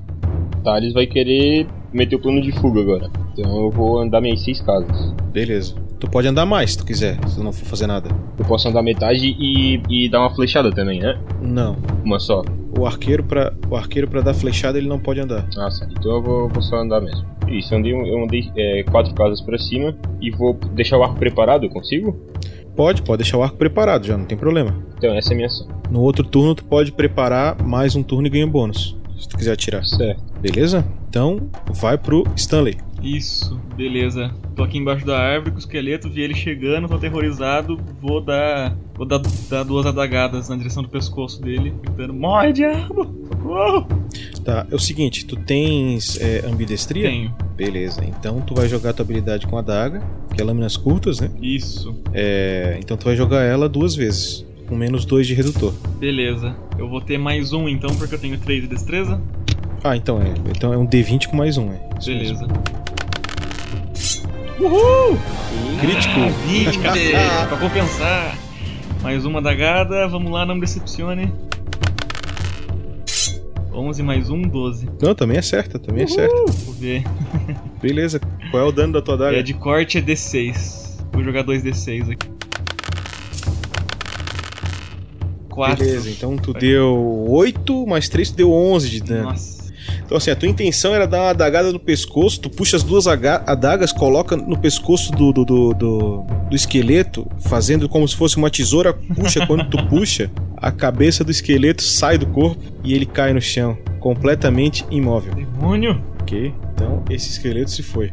Thales vai querer meter o plano de fuga agora. Então eu vou andar minhas seis casas. Beleza. Tu pode andar mais se tu quiser, se tu não for fazer nada. Eu posso andar metade e, e dar uma flechada também, né? Não. Uma só. O arqueiro pra, o arqueiro pra dar flechada ele não pode andar. Ah, certo. Então eu vou, vou só andar mesmo. Isso, eu andei, eu andei é, quatro casas pra cima e vou deixar o arco preparado, eu consigo? Pode, pode deixar o arco preparado já, não tem problema. Então essa é a minha ação. No outro turno tu pode preparar mais um turno e ganha bônus. Se tu quiser atirar. Certo. Beleza? Então vai pro Stanley. Isso, beleza. Tô aqui embaixo da árvore com o esqueleto, vi ele chegando, tô aterrorizado, vou dar. Vou dar, dar duas adagadas na direção do pescoço dele, gritando, morre diabo! Socorro! Tá, é o seguinte, tu tens é, ambidestria? Tenho. Beleza, então tu vai jogar tua habilidade com a daga, que é lâminas curtas, né? Isso, É, então tu vai jogar ela duas vezes, com menos dois de redutor. beleza. Eu vou ter mais um então, porque eu tenho 3 de destreza. Ah, então é. Então é um D20 com mais um, é. Beleza. mesmo. Uhul! Crítico! Ah, 20, cadê? pra compensar. Mais uma adagada, vamos lá, não me decepcione. 11 mais 1, 12. Não, também é certa, também é certa. Vou ver. Beleza, qual é o dano da tua daga? É de corte é D6. Vou jogar dois D6 aqui. 4. Beleza, então tu deu 8 mais 3, tu deu 11 de dano. Nossa. Então, assim, a tua intenção era dar uma adagada no pescoço, tu puxa as duas aga- adagas, coloca no pescoço do, do, do, do- do esqueleto, fazendo como se fosse uma tesoura, puxa, quando tu puxa, a cabeça do esqueleto sai do corpo e ele cai no chão, completamente imóvel. Demônio! Ok? Então, esse esqueleto se foi.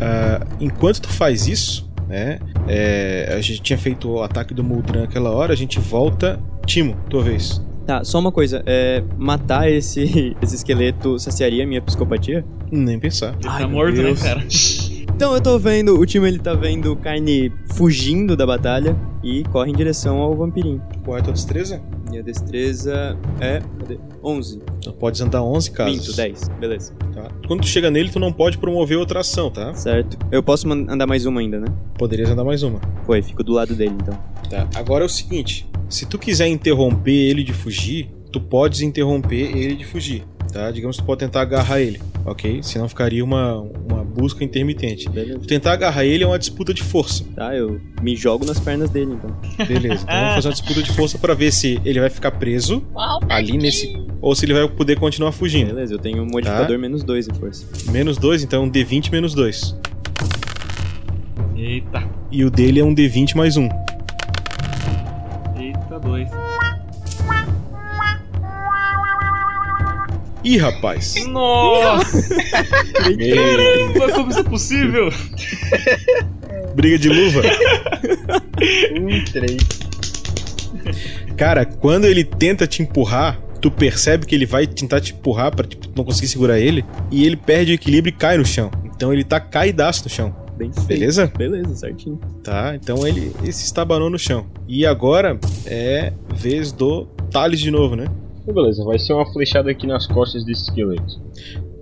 Ah, enquanto tu faz isso, né? é, a gente tinha feito o ataque do Muldran aquela hora, a gente volta. Timo, tua vez. Tá, só uma coisa. É, matar esse, esse esqueleto saciaria a minha psicopatia? Nem pensar. Ele Ai, tá morto, né, Deus. cara? Então eu tô vendo, o time ele tá vendo carne fugindo da batalha e corre em direção ao vampirinho. Qual é a tua destreza? Minha destreza é. Cadê? 11. Tu podes andar 11 casos. Minto, 10. Beleza. Tá? Quando tu chega nele, tu não pode promover outra ação, tá? Certo. Eu posso andar mais uma ainda, né? Poderias andar mais uma. Foi, fico do lado dele então. Tá. Agora é o seguinte: se tu quiser interromper ele de fugir, tu podes interromper ele de fugir. Tá? Digamos que tu pode tentar agarrar ele, ok? Senão ficaria uma, uma busca intermitente. Beleza. Tu tentar agarrar ele é uma disputa de força. Tá, eu me jogo nas pernas dele então. Beleza, então vamos fazer uma disputa de força pra ver se ele vai ficar preso ali nesse. Ou se ele vai poder continuar fugindo. Beleza, eu tenho um modificador menos 2 em força. Menos 2, então um D20 menos 2. Eita, E o dele é um D20 mais 1. Um. Dois. Ih, rapaz! Nossa! Caramba, como isso é possível? Briga de luva. Um, três. Cara, quando ele tenta te empurrar, tu percebe que ele vai tentar te empurrar pra tipo, tu não conseguir segurar ele, e ele perde o equilíbrio e cai no chão. Então ele tá caidaço no chão. Bem feito. Beleza? Beleza, certinho. Tá, então ele, ele se estabanou no chão. E agora é vez do Thales de novo, né? Então, beleza, vai ser uma flechada aqui nas costas desse esqueleto.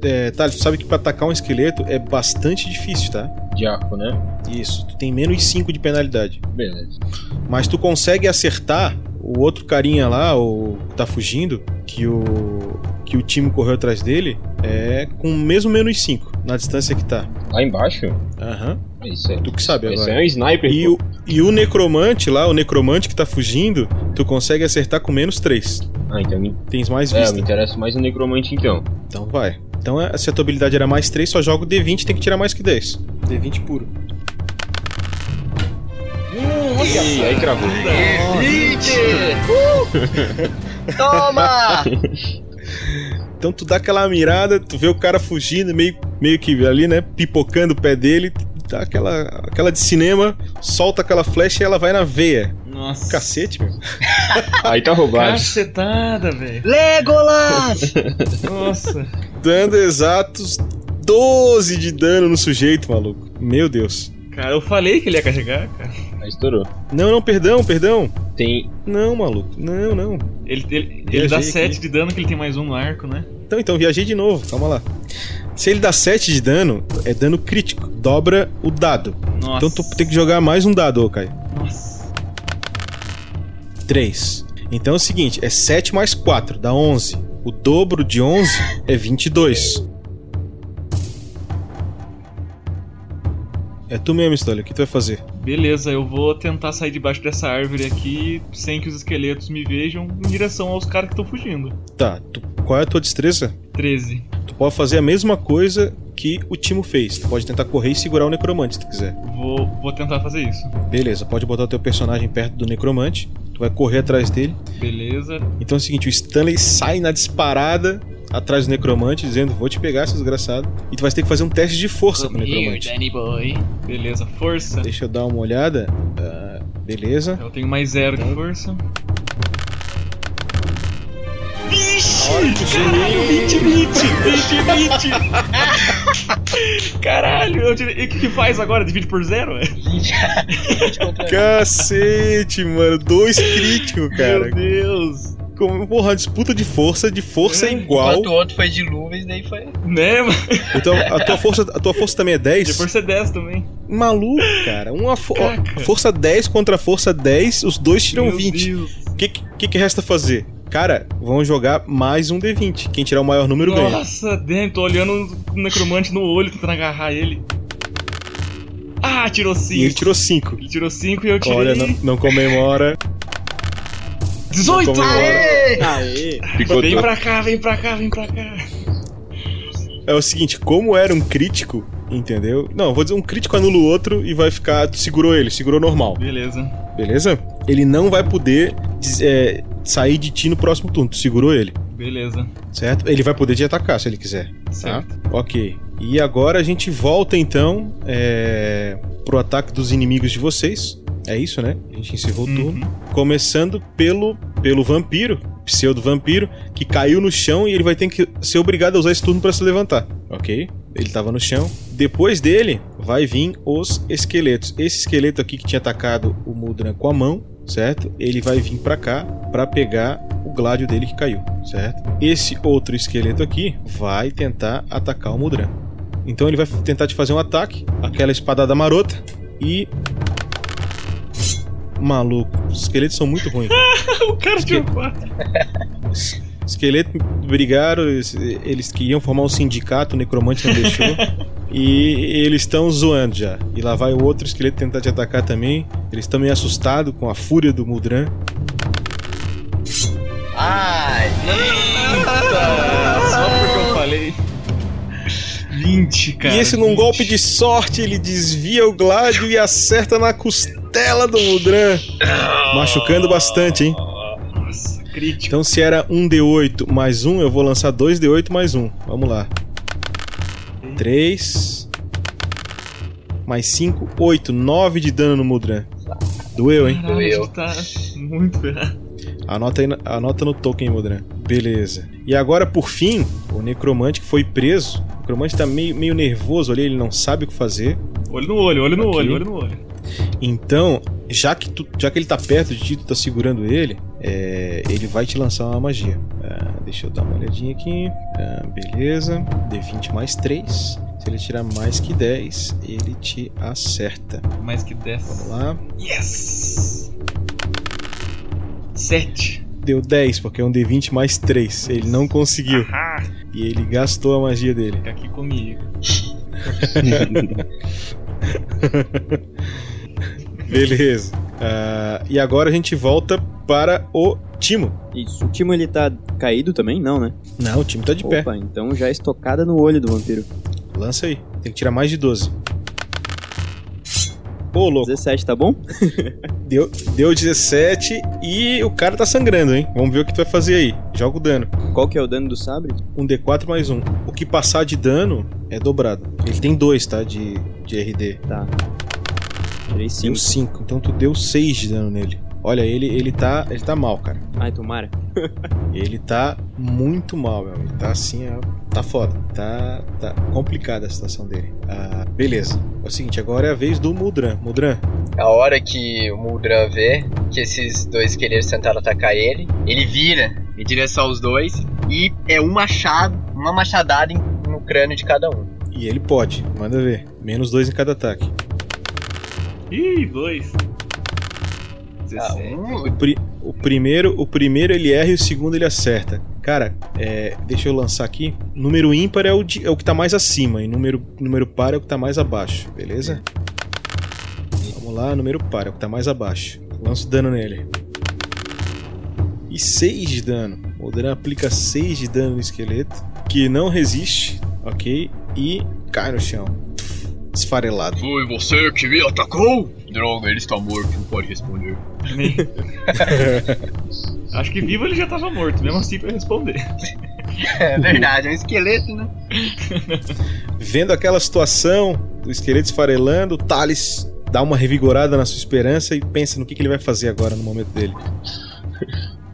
É, Thales, tu sabe que pra atacar um esqueleto é bastante difícil, tá? De arco, né? Isso, tu tem menos 5 de penalidade. Beleza. Mas tu consegue acertar o outro carinha lá, o que tá fugindo, que o que o time correu atrás dele, é com mesmo menos 5 na distância que tá. Lá embaixo? Aham. É isso aí. Tu que sabe Esse agora. é um sniper. E o, e o necromante lá, o necromante que tá fugindo, tu consegue acertar com menos 3. Ah, então me... Tens mais É, vista. me interessa mais o necromante então. Então vai. Então é, se a tua habilidade era mais 3, só joga o D20 tem que tirar mais que 10. D20 puro. Ih, aí cravou. Toma! Então tu dá aquela mirada, tu vê o cara fugindo, meio, meio que ali, né? Pipocando o pé dele, dá aquela, aquela de cinema, solta aquela flecha e ela vai na veia. Nossa. Cacete, meu. Aí tá roubado. Cacetada, velho. Legolas! Nossa. Dando exatos 12 de dano no sujeito, maluco. Meu Deus. Cara, eu falei que ele ia carregar, cara. Aí estourou. Não, não, perdão, perdão. Tem. Não, maluco. Não, não. Ele, ele, ele dá aqui. 7 de dano, que ele tem mais um no arco, né? Então, então, viajei de novo, calma lá. Se ele dá 7 de dano, é dano crítico. Dobra o dado. Nossa. Então tu tem que jogar mais um dado, ô Kai. Nossa. 3. Então é o seguinte, é 7 mais 4, dá 11. O dobro de 11 é 22. É tu mesmo, Stolly, o que tu vai fazer? Beleza, eu vou tentar sair debaixo dessa árvore aqui sem que os esqueletos me vejam em direção aos caras que estão fugindo. Tá, tu- qual é a tua destreza? 13. Tu pode fazer a mesma coisa que o Timo fez. Tu pode tentar correr e segurar o necromante se tu quiser. Vou, vou tentar fazer isso. Beleza, pode botar o teu personagem perto do necromante. Tu vai correr atrás dele. Beleza. Então é o seguinte, o Stanley sai na disparada atrás do necromante, dizendo, vou te pegar, seu desgraçado. E tu vai ter que fazer um teste de força com o necromante. Danny Boy. Beleza, força. Deixa eu dar uma olhada. Ah, beleza. Eu tenho mais zero de força. Caralho, 20, 20, 20, 20. Caralho, eu tirei- e o que, que faz agora? Divide por zero? é? Cacete, mano. Dois críticos, cara. Meu Deus. Como, porra, uma disputa de força, de força é igual. Enquanto o outro foi de e daí foi. Né, mano? Então, a tua força, a tua força também é 10? De força é 10 também. Maluco, cara. Uma fo- Caca. força 10 contra força 10, os dois tiram Meu 20. Deus. O que, que, que resta fazer? Cara, vamos jogar mais um D20. Quem tirar o maior número ganha. Nossa, damn, tô olhando o necromante no olho, tentando agarrar ele. Ah, tirou 5. E ele tirou 5. Ele tirou 5 e eu tirei. Olha, não, não comemora. 18! Não comemora. Aê! Vem pra cá, vem pra cá, vem pra cá. é o seguinte, como era um crítico, entendeu? Não, vou dizer um crítico anula o outro e vai ficar. Tu segurou ele, segurou normal. Beleza. Beleza? Ele não vai poder é, sair de ti no próximo turno. Tu segurou ele. Beleza. Certo? Ele vai poder te atacar se ele quiser. Certo. Tá? Ok. E agora a gente volta então é, pro ataque dos inimigos de vocês. É isso, né? A gente encerrou o turno. Começando pelo, pelo vampiro, pseudo-vampiro, que caiu no chão e ele vai ter que ser obrigado a usar esse turno para se levantar. Ok? Ele tava no chão. Depois dele, vai vir os esqueletos. Esse esqueleto aqui que tinha atacado o Muldran com a mão, certo? Ele vai vir para cá para pegar o gládio dele que caiu, certo? Esse outro esqueleto aqui vai tentar atacar o Muldran. Então ele vai tentar te fazer um ataque, aquela espadada marota e maluco, os esqueletos são muito ruins. o cara tirou quatro. Esqueleto brigaram, eles, eles queriam formar um sindicato, o necromante não deixou. e eles estão zoando já. E lá vai o outro esqueleto tentar te atacar também. Eles estão meio assustados com a fúria do Muldran. Ai, Só porque eu falei. 20, cara. e esse num 20. golpe de sorte, ele desvia o gládio e acerta na costela do Muldran. Machucando bastante, hein? Nossa, crítico. Então se era 1d8 mais 1, eu vou lançar 2d8 mais 1. Vamos lá. 3 mais 5, 8, 9 de dano no Muldran. Doeu, hein? Caralho, eu. tá muito ferrado. Anota, aí, anota no token, Muldran. Beleza. E agora, por fim, o necromante que foi preso. O necromante tá meio, meio nervoso ali, ele não sabe o que fazer. Olho no olho, olho no Ok. olho, olho no olho. Então, já que, tu, já que ele tá perto de ti, tu tá segurando ele, é, ele vai te lançar uma magia. Ah, deixa eu dar uma olhadinha aqui. Ah, beleza. D20 mais 3. Se ele tirar mais que 10, ele te acerta. Mais que 10. Vamos lá. Yes! 7. Deu 10, porque é um D20 mais 3. Ele não conseguiu. Ah, E ele gastou a magia dele. fica aqui comigo. Beleza. Ah, e agora a gente volta para o Timo. Isso. O Timo ele tá caído também? Não, né? Não, o time tá de pé. Opa, então já é estocada no olho do vampiro. Lança aí. Tem que tirar mais de 12. Ô, louco. 17, tá bom? Deu, deu 17 e o cara tá sangrando, hein? Vamos ver o que tu vai fazer aí. Joga o dano. Qual que é o dano do sabre? Um D4 mais um. O que passar de dano é dobrado. Ele tem dois, tá? De, de RD. Tá. Tirei Deu 5. 5. Então tu deu 6 de dano nele. Olha, ele, ele tá. Ele tá mal, cara. Ai, tomara. Ele tá muito mal, meu. Ele tá assim, ó. Tá foda. Tá, tá complicada a situação dele. Ah, beleza. É o seguinte, agora é a vez do Muldran. Muldran, A hora que o Muldran vê que esses dois esqueletos tentaram atacar ele, ele vira em direção aos dois e é um machado, uma machadada no crânio de cada um. e ele pode. Manda ver. Menos dois em cada ataque. Ih, 2. Ah, 17. um, O, pri- o primeiro, o primeiro ele erra e o segundo ele acerta. Cara, é, deixa eu lançar aqui. Número ímpar é o, de- é o que tá mais acima e número, número par é o que tá mais abaixo, beleza? Vamos lá, número par é o que tá mais abaixo. Lanço dano nele. E 6 de dano. O Dran aplica 6 de dano no esqueleto, que não resiste, ok? E cai no chão. Esfarelado. Foi você que me atacou? Droga, ele está morto, não pode responder. Acho que vivo ele já tava morto, mesmo assim pra responder. É verdade, é um esqueleto, né? Vendo aquela situação, o esqueleto esfarelando, o Thales dá uma revigorada na sua esperança e pensa no que, que ele vai fazer agora no momento dele.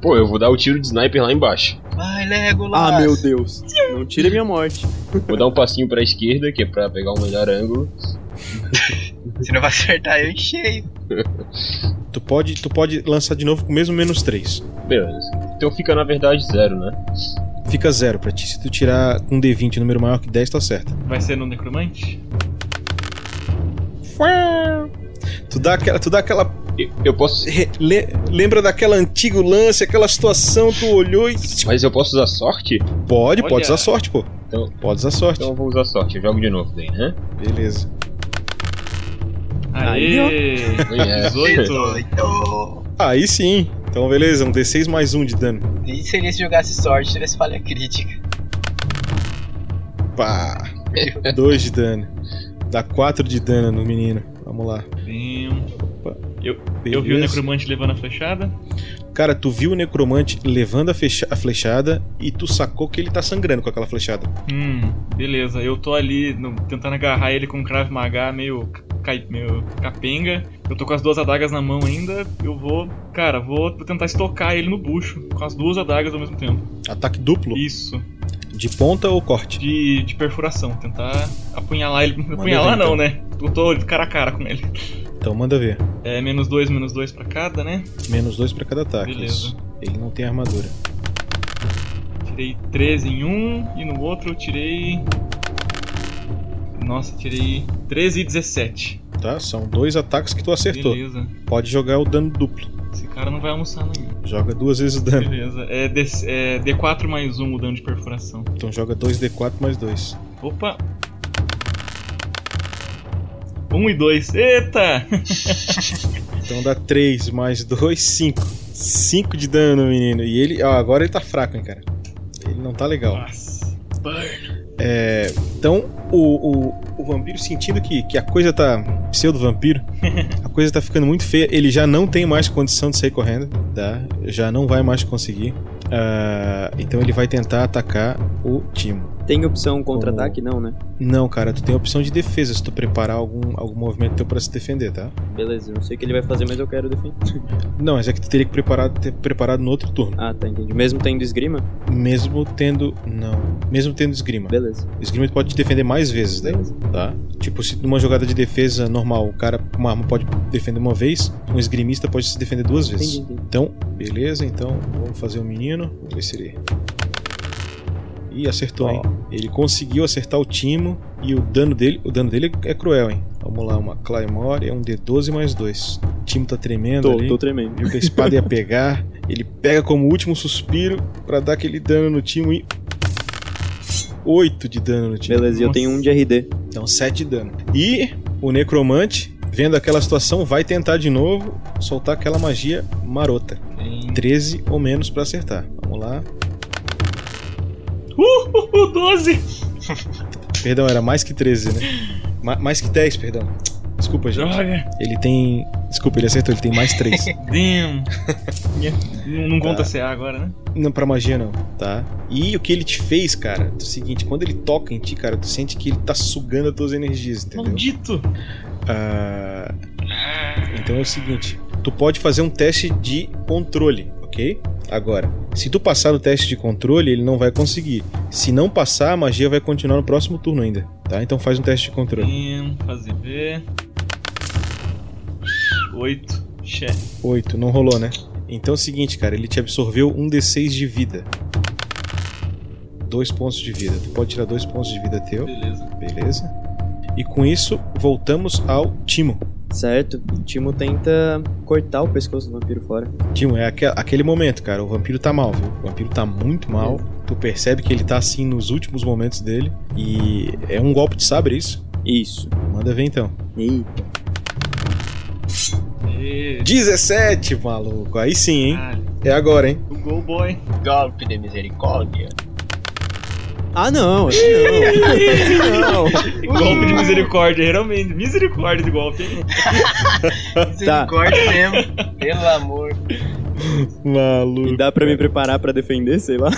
Pô, eu vou dar o tiro de sniper lá embaixo. Vai, Legolas! Ah, meu Deus. Não tira minha morte. Vou dar um passinho pra esquerda, que é pra pegar um melhor ângulo. Você não vai acertar eu em cheio. Tu pode, tu pode lançar de novo com o mesmo menos 3. Beleza. Então fica na verdade zero, né? Fica zero pra ti. Se tu tirar com um D20 um número maior que 10, tu acerta. Vai ser no necromante? Tu dá aquela. Tu dá aquela. Eu- posso. le- lembra daquela antigo lance, aquela situação, tu olhou e. Mas eu posso usar sorte? Pode, Olha. pode usar sorte, pô. Então- Pode usar sorte. Então eu vou usar sorte. Eu jogo de novo daí, né? Beleza. Aê! É. 18. 18. Aí sim. Então beleza, um D6 mais um de dano. E seria se jogasse sorte, tivesse falha crítica. Pá! 2 de dano. Dá 4 de dano no menino. Vamos lá. Bem, Eu, eu vi o necromante levando a flechada. Cara, tu viu o necromante levando a, fecha- a flechada e tu sacou que ele tá sangrando com aquela flechada. Hum, beleza. Eu tô ali no- tentando agarrar ele com um Krav Maga meio, cai- meio capenga. Eu tô com as duas adagas na mão ainda. Eu vou, cara, vou tentar estocar ele no bucho com as duas adagas ao mesmo tempo. Ataque duplo? Isso, De ponta ou corte? de, de perfuração. Tentar apunhalar ele. Apunhalar ver, então. não, né? Eu tô cara a cara com ele. Então manda ver. É menos dois, menos dois pra cada, né? Menos 2 pra cada ataque. Beleza. isso. Ele não tem armadura. Tirei 13 em um e no outro eu tirei. Nossa, tirei 13 e 17. Tá? São dois ataques que tu acertou. Beleza. Pode jogar o dano duplo. Esse cara não vai almoçar amanhã. Joga duas vezes o dano. Beleza. É, D, é D4 mais 1 o dano de perfuração. Então joga 2d4 mais 2. Opa! 1 e 2. Eita! Então dá 3 mais 2, 5. 5 de dano, menino. E ele. Ó, agora ele tá fraco, hein, cara. Ele não tá legal. Nossa. Burn. É, então, o, o, o vampiro sentindo que, que a coisa tá. Pseudo-vampiro, a coisa tá ficando muito feia. Ele já não tem mais condição de sair correndo, tá? Já não vai mais conseguir. Ah, então ele vai tentar atacar o Timo. Tem opção contra-ataque? Não, né? Não, cara, tu tem opção de defesa se tu preparar algum, algum movimento teu pra se defender, tá? Beleza, eu não sei o que ele vai fazer, mas eu quero defender. Não, mas é que tu teria que preparar, ter preparado no outro turno. Ah, tá, entendi. Mesmo tendo esgrima? Mesmo tendo. Não. Mesmo tendo esgrima. Beleza. Esgrima tu pode te defender mais vezes, daí, Beleza. tá? Tipo, se numa jogada de defesa normal o cara com uma arma pode defender uma vez, um esgrimista pode se defender duas vezes. Entendi, entendi. Então, beleza, então vamos fazer o menino. Vamos ver se ele. Ih, acertou, hein? Ele conseguiu acertar o Timo e o dano dele. O dano dele é cruel, hein? Vamos lá, uma Claymore é um D12 mais 2. O Timo tá tremendo Tô, ali. tô tremendo. Viu que a espada ia pegar. Ele pega como último suspiro pra dar aquele dano no Timo e. 8 de dano no Timo. Beleza, e eu tenho um de RD. Então 7 de dano. E o necromante, vendo aquela situação, vai tentar de novo soltar aquela magia marota. Tem. 13 ou menos pra acertar. Vamos lá. Uh, uh, uh, 12! Perdão, era mais que 13, né? Ma- mais que 10, perdão. Desculpa, gente. Droga! Ele tem. Desculpa, ele acertou, ele tem mais 3. Damn! Não, não conta Tá. CA agora, né? não, pra magia não, tá? E o que ele te fez, cara, é o seguinte: quando ele toca em ti, cara, tu sente que ele tá sugando as tuas energias, entendeu? Maldito! Ah, então é o seguinte: tu pode fazer um teste de controle, ok? Agora, se tu passar no teste de controle, ele não vai conseguir. Se não passar, a magia vai continuar no próximo turno ainda, tá? Então faz um teste de controle. Damn, fazer ver. 8. Chefe. 8, não rolou, né? Então é o seguinte, cara, ele te absorveu um D6 de vida. Dois pontos de vida. Tu pode tirar dois pontos de vida teu, Beleza. beleza? E com isso, voltamos ao Timo. Certo. O Timo tenta cortar o pescoço do vampiro fora. Timo, é aque- aquele momento, cara. O vampiro tá mal, viu? O vampiro tá muito mal. Tu percebe que ele tá assim nos últimos momentos dele. E é um golpe de sabre, isso? Isso. Manda ver então. Eita. E... 17, maluco. Aí sim, hein? É agora, hein? O Go Boy. Golpe de misericórdia. Ah, não. Assim não. Assim não. Golpe de misericórdia, realmente. Misericórdia de golpe. hein? Misericórdia mesmo. Pelo amor. Maluco. E dá pra me preparar pra defender, sei lá.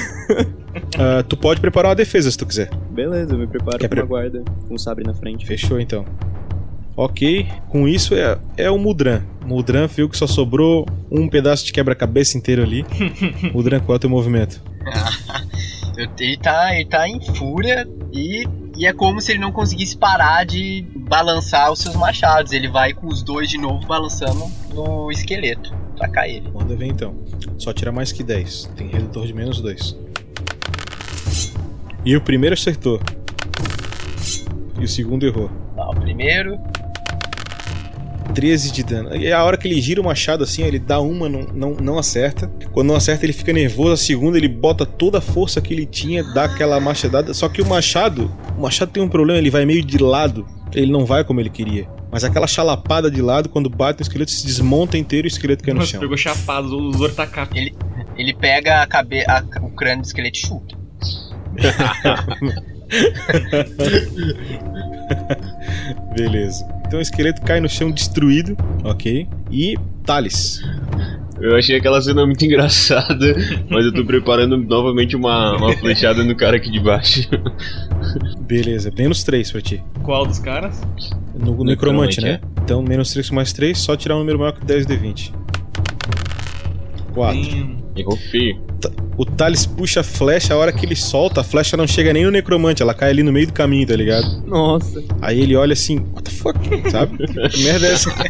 Ah, tu pode preparar uma defesa se tu quiser. Beleza, eu me preparo Quer com uma pre- guarda com um sabre na frente. Fechou então. Ok, com isso é, é o Mudran. Mudran viu que só sobrou um pedaço de quebra-cabeça inteiro ali. Mudran, qual é o teu movimento? Ele tá, ele tá em fúria e, e é como se ele não conseguisse parar de balançar os seus machados. Ele vai com os dois de novo balançando no esqueleto. Atacar ele. Manda ver então. Só tira mais que 10. Tem redutor de menos 2. E o primeiro acertou. E o segundo errou. Tá, o primeiro. 13 de dano. E a hora que ele gira o machado assim, ele dá uma, não, não, não acerta. Quando não acerta, ele fica nervoso. A segunda, ele bota toda a força que ele tinha, dá aquela machadada. Só que o machado, o machado tem um problema, ele vai meio de lado. Ele não vai como ele queria. Mas aquela chalapada de lado, quando bate no esqueleto, se desmonta inteiro e o esqueleto cai no chão. pegou chapado, os ortacap. Ele pega a cabe a- o crânio do esqueleto e chuta. Beleza. Então o esqueleto cai no chão destruído, ok? E Thales. Eu achei aquela cena muito engraçada, mas eu tô preparando novamente uma, uma flechada no cara aqui de baixo. Beleza, menos 3 pra ti. Qual dos caras? No, no necromante, né? Então menos 3 com mais 3, só tirar um número maior que 10 de 20. 4. Errou feio. O Thales puxa a flecha, a hora que ele solta, a flecha não chega nem no necromante, ela cai ali no meio do caminho, tá ligado? Nossa. Aí ele olha assim, what the fuck, sabe? Que merda é essa?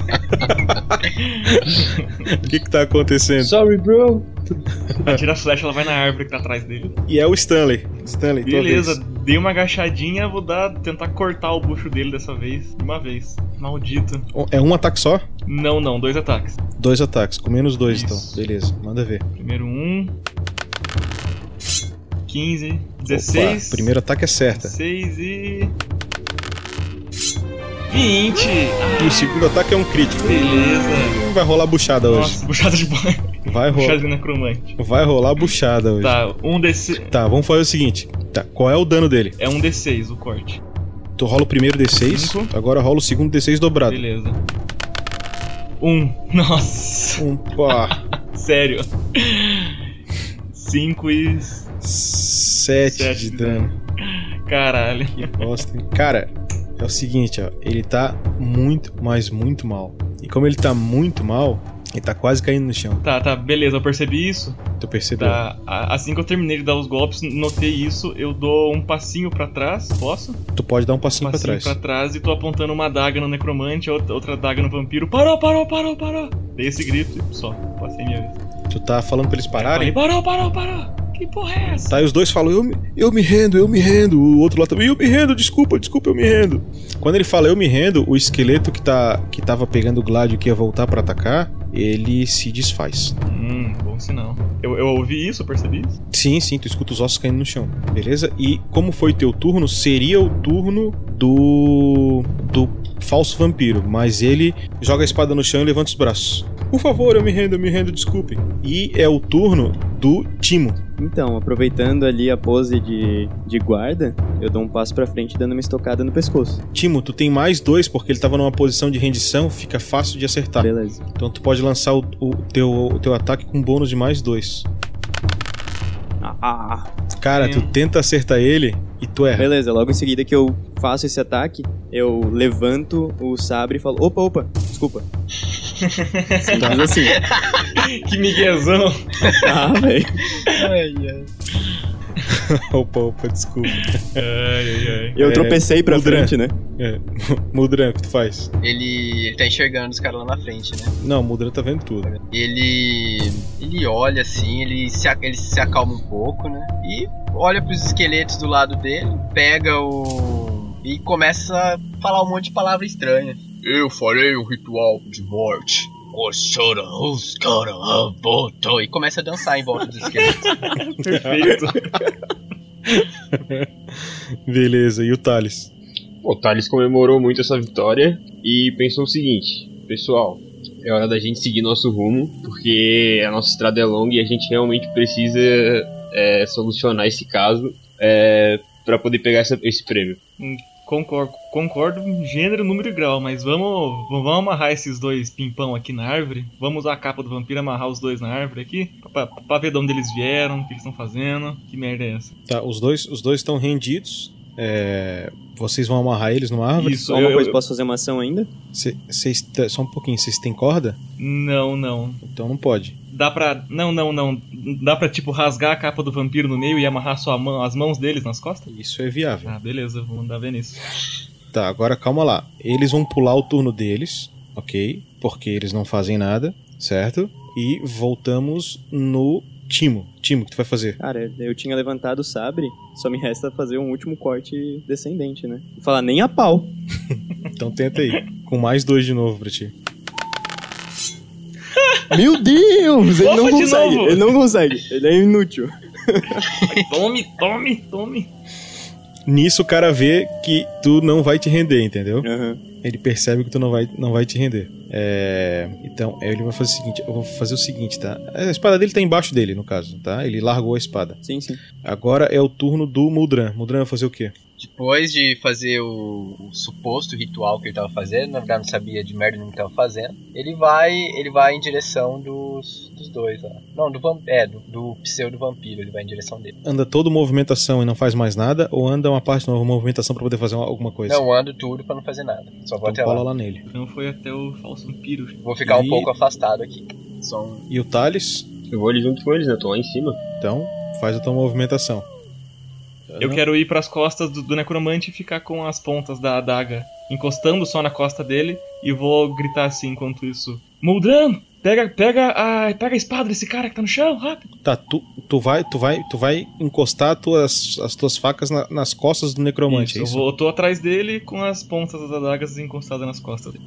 O que que tá acontecendo? Sorry, bro. Atira a flecha, ela vai na árvore que tá atrás dele. E é o Stanley. Stanley, Beleza, dei uma agachadinha, vou dar, tentar cortar o bucho dele dessa vez. De uma vez. Maldito. É um ataque só? Não, não, dois ataques. Dois ataques, com menos dois Isso. então. Beleza, manda ver. Primeiro um. 15, 16. Opa, primeiro ataque é certa. 16 e. 20! E o segundo ataque é um crítico. Beleza. Vai rolar buchada hoje. Nossa, buchada de banho. Vai rolar. De necromante. Vai rolar buchada hoje. Tá, um DC. Tá, vamos fazer o seguinte. Tá, qual é o dano dele? É um D6 o corte. Tu rola o primeiro D6, Cinco. agora rola o segundo D6 dobrado. Beleza. Um. Nossa. Um pá. Sério. 5 e. 7 Sete de de dano. Caralho. Que bosta. hein? Cara, é o seguinte, ó. Ele tá muito, mas muito mal. E como ele tá muito mal, ele tá quase caindo no chão. Tá, tá, beleza, eu percebi isso. Tu percebeu? Tá, assim que eu terminei de dar os golpes, notei isso, eu dou um passinho pra trás, posso? Tu pode dar um passinho, passinho pra trás. pra trás e tô apontando uma daga no necromante, outra, daga no vampiro. Parou, parou, parou, parou. Dei esse grito e só, passei minha vez. Tu tá falando pra eles Falei, pararem? parou, parou, parou. Que porra é essa? Tá, e os dois falam, eu me, eu me rendo, eu me rendo. O outro lá também, eu me rendo, desculpa, desculpa, eu me rendo. Quando ele fala eu me rendo, o esqueleto que, tá, que tava pegando o Gládio que ia voltar pra atacar, ele se desfaz. Hum, bom sinal. Eu, eu ouvi isso, eu percebi isso? Sim, sim, tu escuta os ossos caindo no chão, beleza? E como foi teu turno, seria o turno do. do falso vampiro, mas ele joga a espada no chão e levanta os braços. Por favor, eu me rendo, eu me rendo, desculpem. E é o turno do Timo. Então, aproveitando ali a pose de, de guarda, eu dou um passo pra frente dando uma estocada no pescoço. Timo, tu tem mais dois porque ele tava numa posição de rendição, fica fácil de acertar. Beleza. Então tu pode lançar o, o teu, o teu ataque com bônus de mais dois. Ah, Cara, tu tenta acertar ele e tu erra. Beleza, logo em seguida que eu faço esse ataque, eu levanto o sabre e falo: opa, opa, desculpa. Simples assim. que miguezão. Ah, velho. opa, opa, desculpa. Ai, ai, ai. Eu tropecei pra Mudran. frente, né? É. Mudran, o que tu faz? Ele, ele tá enxergando os caras lá na frente, né? Não, o Mudran tá vendo tudo. Ele. Ele olha assim, ele se, ele se acalma um pouco, né? E olha pros esqueletos do lado dele, pega o. e começa a falar um monte de palavra estranha. Eu farei um ritual de morte. E começa a dançar em volta dos esqueletos. Perfeito. Beleza, e o Thales? O Thales comemorou muito essa vitória e pensou o seguinte: Pessoal, é hora da gente seguir nosso rumo, porque a nossa estrada é longa e a gente realmente precisa é, solucionar esse caso é, para poder pegar essa- esse prêmio. Concordo, concordo em gênero, número e grau, mas vamos, vamos amarrar esses dois pimpão aqui na árvore. Vamos usar a capa do vampiro e amarrar os dois na árvore aqui, pra, pra- pra ver de onde eles vieram, o que eles estão fazendo. Que merda é essa? Tá, os dois os dois estão rendidos. É, vocês vão amarrar eles numa árvore? Isso, Só uma eu- coisa, eu- posso fazer uma ação ainda? Cê- cês t- só um pouquinho, vocês têm corda? Não, não. Então não pode. Dá pra. Não, não, não. Dá pra, tipo, rasgar a capa do vampiro no meio e amarrar sua mão, as mãos deles nas costas? Isso é viável. Ah, beleza, vou mandar ver nisso. Tá, agora calma lá. Eles vão pular o turno deles, ok? Porque eles não fazem nada, certo? E voltamos no Timo. Timo, o que tu vai fazer? Cara, eu tinha levantado o sabre, só me resta fazer um último corte descendente, né? Falar nem a pau. Então tenta aí. Com mais dois de novo pra ti. Meu Deus! Ele Opa, não de consegue, ele não consegue, ele é inútil. Tome, tome, tome. Nisso o cara vê que tu não vai te render, entendeu? Aham. Ele percebe que tu não vai, não vai te render. É, Então, ele vai fazer o seguinte: eu vou fazer o seguinte, tá? A espada dele tá embaixo dele, no caso, tá? Ele largou a espada. Sim, sim. Agora é o turno do Muldran. Muldran vai fazer o quê? Depois de fazer o, o, suposto ritual que ele tava fazendo, na verdade não sabia de merda nenhuma que tava fazendo, ele vai ele vai em direção dos, dos dois lá. Não, do, é, do, do pseudo vampiro, ele vai em direção dele. Anda toda movimentação e não faz mais nada, ou anda uma parte da movimentação para poder fazer alguma coisa? Não, ando tudo para não fazer nada. Só vou então até lá. lá. nele. Então foi até o falso vampiro. Vou ficar e... um pouco afastado aqui. Só um... E o Thales? Eu vou ali junto com eles, né? Eu tô lá em cima. Então, faz a tua movimentação. Eu quero ir para as costas do, do, necromante e ficar com as pontas da adaga encostando só na costa dele e vou gritar assim enquanto isso. Muldran, pega, pega a, pega a espada desse cara que tá no chão, rápido. Tá, tu, tu vai, tu vai, tu vai encostar tuas, as tuas facas na, nas costas do necromante, isso, é isso? Eu, vou, eu tô atrás dele com as pontas das adagas encostadas nas costas dele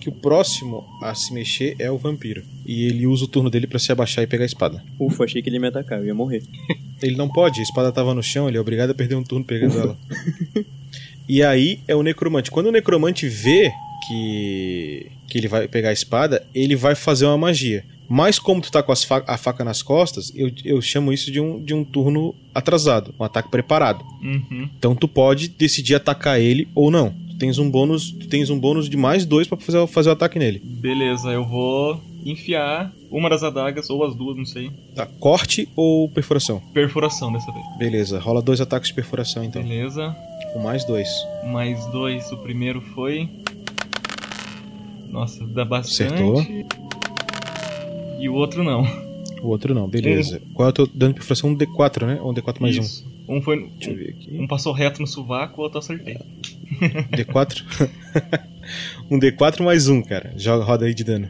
que o próximo a se mexer é o vampiro. E ele usa o turno dele para se abaixar e pegar a espada. Ufa, achei que ele ia me atacar, eu ia morrer. Ele não pode, a espada tava no chão, ele é obrigado a perder um turno pegando Ufa. ela. E aí é o necromante. Quando o necromante vê que, que ele vai pegar a espada, ele vai fazer uma magia. Mas como tu tá com fa a faca nas costas, eu, eu chamo isso de um, de um turno atrasado, um ataque preparado. Uhum. Então tu pode decidir atacar ele ou não tens um bônus, tens um bônus de mais dois para fazer, fazer o ataque nele. Beleza, eu vou enfiar uma das adagas, ou as duas, não sei. Tá, corte ou perfuração? Perfuração dessa vez. Beleza, rola dois ataques de perfuração então. Beleza. Com mais dois. Mais dois, o primeiro foi. Nossa, dá bastante. Acertou. E o outro não. O outro não, beleza. Um... Qual é o teu dano de perfuração? Um D4, né? Ou um D4 mais Isso. um? Um foi. Deixa eu ver aqui. Um passou reto no sovaco, o outro acertei. D4? um D4 mais um, cara. Joga, roda aí de dano.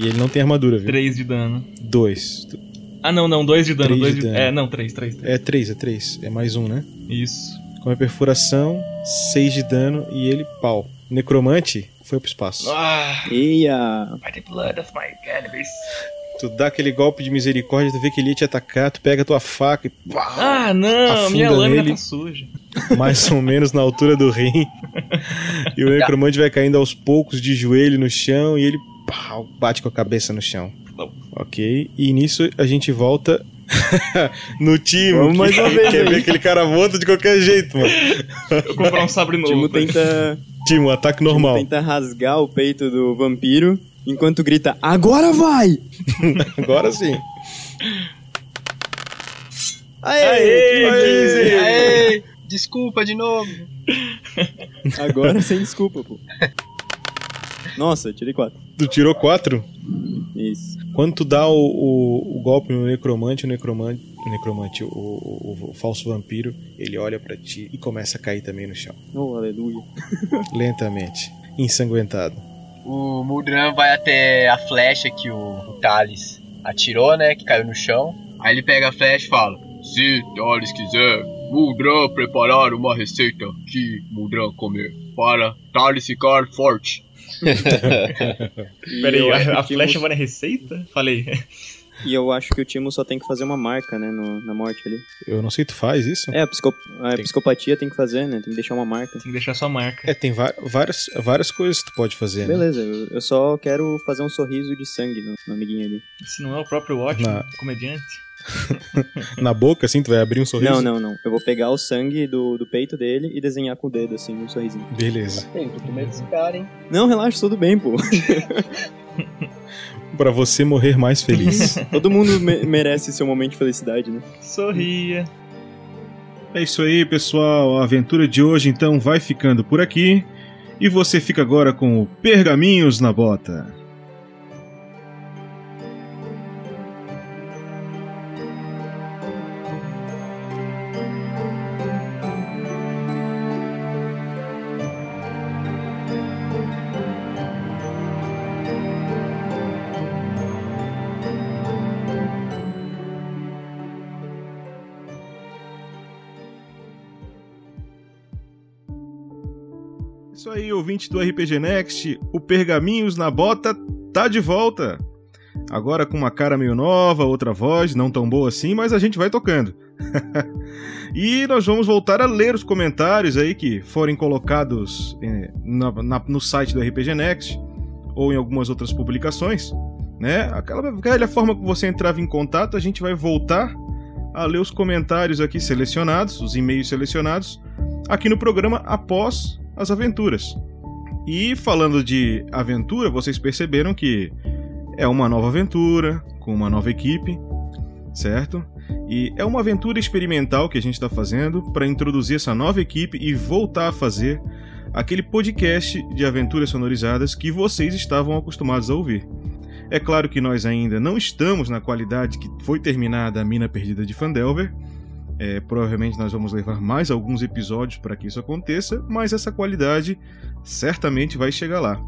E ele não tem armadura, viu? 3 de dano. 2. Ah, não, não, 2 de dano. Dois de... dano. É, não, 3, 3, 3. É 3, é 3. É mais um, né? Isso. Com a perfuração, 6 de dano e ele pau. Necromante foi pro espaço. Ah! Ia! By the blood of my enemies. Tu dá aquele golpe de misericórdia, tu vê que ele ia te atacar, tu pega a tua faca e. Pá, ah, não, minha lâmina nele, tá suja. Mais ou menos na altura do rim. e o necromante vai caindo aos poucos de joelho no chão e ele pá, bate com a cabeça no chão. Não. Ok, e nisso a gente volta no time. Vamos mais uma vez quer ver aquele cara volta de qualquer jeito, mano. Eu comprar um sabre novo. Timo tenta. Timo, ataque normal. Timo tenta rasgar o peito do vampiro enquanto grita: Agora vai! Agora sim. Aê! Aê, 15! Aê! Desculpa de novo. Agora sem desculpa, pô. Nossa, tirei 4. Tu tirou 4? Isso. Quando tu dá o, o, o golpe no necromante, o necromante, o, necromante o, o, o falso vampiro, ele olha para ti e começa a cair também no chão. Oh, aleluia. Lentamente, ensanguentado. O Muldran vai até a flecha que o, o Thales atirou, né? Que caiu no chão. Aí ele pega a flecha e fala: Se Thales quiser, Muldran preparar uma receita que Muldran comer para Thales ficar forte. Peraí, a, a flecha vai na receita? Falei. E eu acho que o Timo só tem que fazer uma marca, né, no, na morte ali. Eu não sei, tu faz isso? É, a, psicop a Tem. psicopatia tem que fazer, né? Tem que deixar uma marca. Tem que deixar sua marca. É, tem várias, várias coisas que tu pode fazer, né? Beleza, eu, eu só quero fazer um sorriso de sangue no, no amiguinho ali. Se não é o próprio ótimo Na- comediante. Na boca, assim, tu vai abrir um sorriso? Não, não, não. Eu vou pegar o sangue do, do peito dele e desenhar com o dedo, assim, um sorrisinho. Beleza. Tem, tô com medo desse cara, hein? Não, relaxa, tudo bem, pô. Pra você morrer mais feliz. Todo mundo me- merece seu momento de felicidade, né? Sorria. É isso aí, pessoal. A aventura de hoje então vai ficando por aqui. E você fica agora com o Pergaminhos na Bota. Ouvinte do RPG Next, o Pergaminhos na Bota tá de volta. Agora com uma cara meio nova, outra voz, não tão boa assim, mas a gente vai tocando. e nós vamos voltar a ler os comentários aí que forem colocados eh, na- na- no site do RPG Next ou em algumas outras publicações, né? Aquela velha forma que você entrava em contato, a gente vai voltar a ler os comentários aqui selecionados, os e-mails selecionados, aqui no programa após as aventuras. E falando de aventura, vocês perceberam que é uma nova aventura, com uma nova equipe, certo? E é uma aventura experimental que a gente está fazendo para introduzir essa nova equipe e voltar a fazer aquele podcast de aventuras sonorizadas que vocês estavam acostumados a ouvir. É claro que nós ainda não estamos na qualidade que foi terminada a Mina Perdida de Fandelver. É, provavelmente nós vamos levar mais alguns episódios para que isso aconteça, mas essa qualidade certamente vai chegar lá.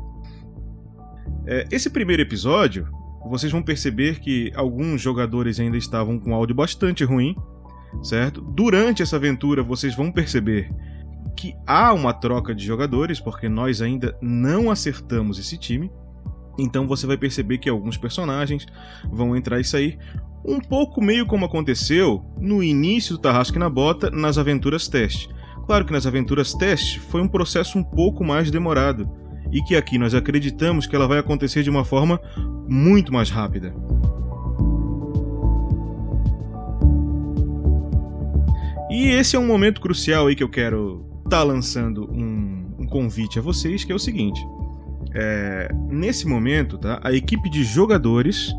É, esse primeiro episódio, vocês vão perceber que alguns jogadores ainda estavam com áudio bastante ruim, certo? Durante essa aventura, vocês vão perceber que há uma troca de jogadores, porque nós ainda não acertamos esse time. Então você vai perceber que alguns personagens vão entrar e sair, um pouco meio como aconteceu no início do Tarrasque na Bota nas aventuras teste. Claro que nas aventuras teste foi um processo um pouco mais demorado, e que aqui nós acreditamos que ela vai acontecer de uma forma muito mais rápida. E esse é um momento crucial aí que eu quero estar tá lançando um, um convite a vocês, que é o seguinte é, nesse momento, tá, a equipe de jogadores,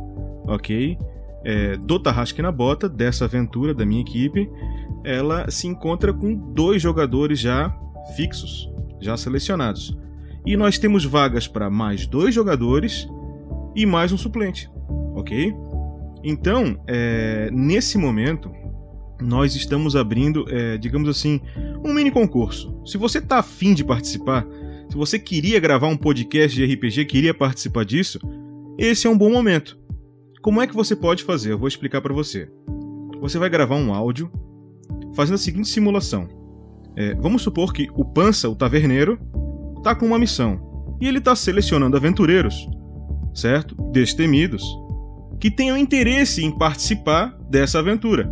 ok, é, do Tarrasque na Bota, dessa aventura da minha equipe, ela se encontra com dois jogadores já fixos, já selecionados. E nós temos vagas para mais dois jogadores e mais um suplente, ok? Então, é, nesse momento, nós estamos abrindo, é, digamos assim, um mini concurso. Se você está afim de participar, se você queria gravar um podcast de RPG, queria participar disso, esse é um bom momento. Como é que você pode fazer? Eu vou explicar para você. Você vai gravar um áudio fazendo a seguinte simulação. É, vamos supor que o Pança, o taverneiro, está com uma missão e ele está selecionando aventureiros, certo? Destemidos, que tenham interesse em participar dessa aventura,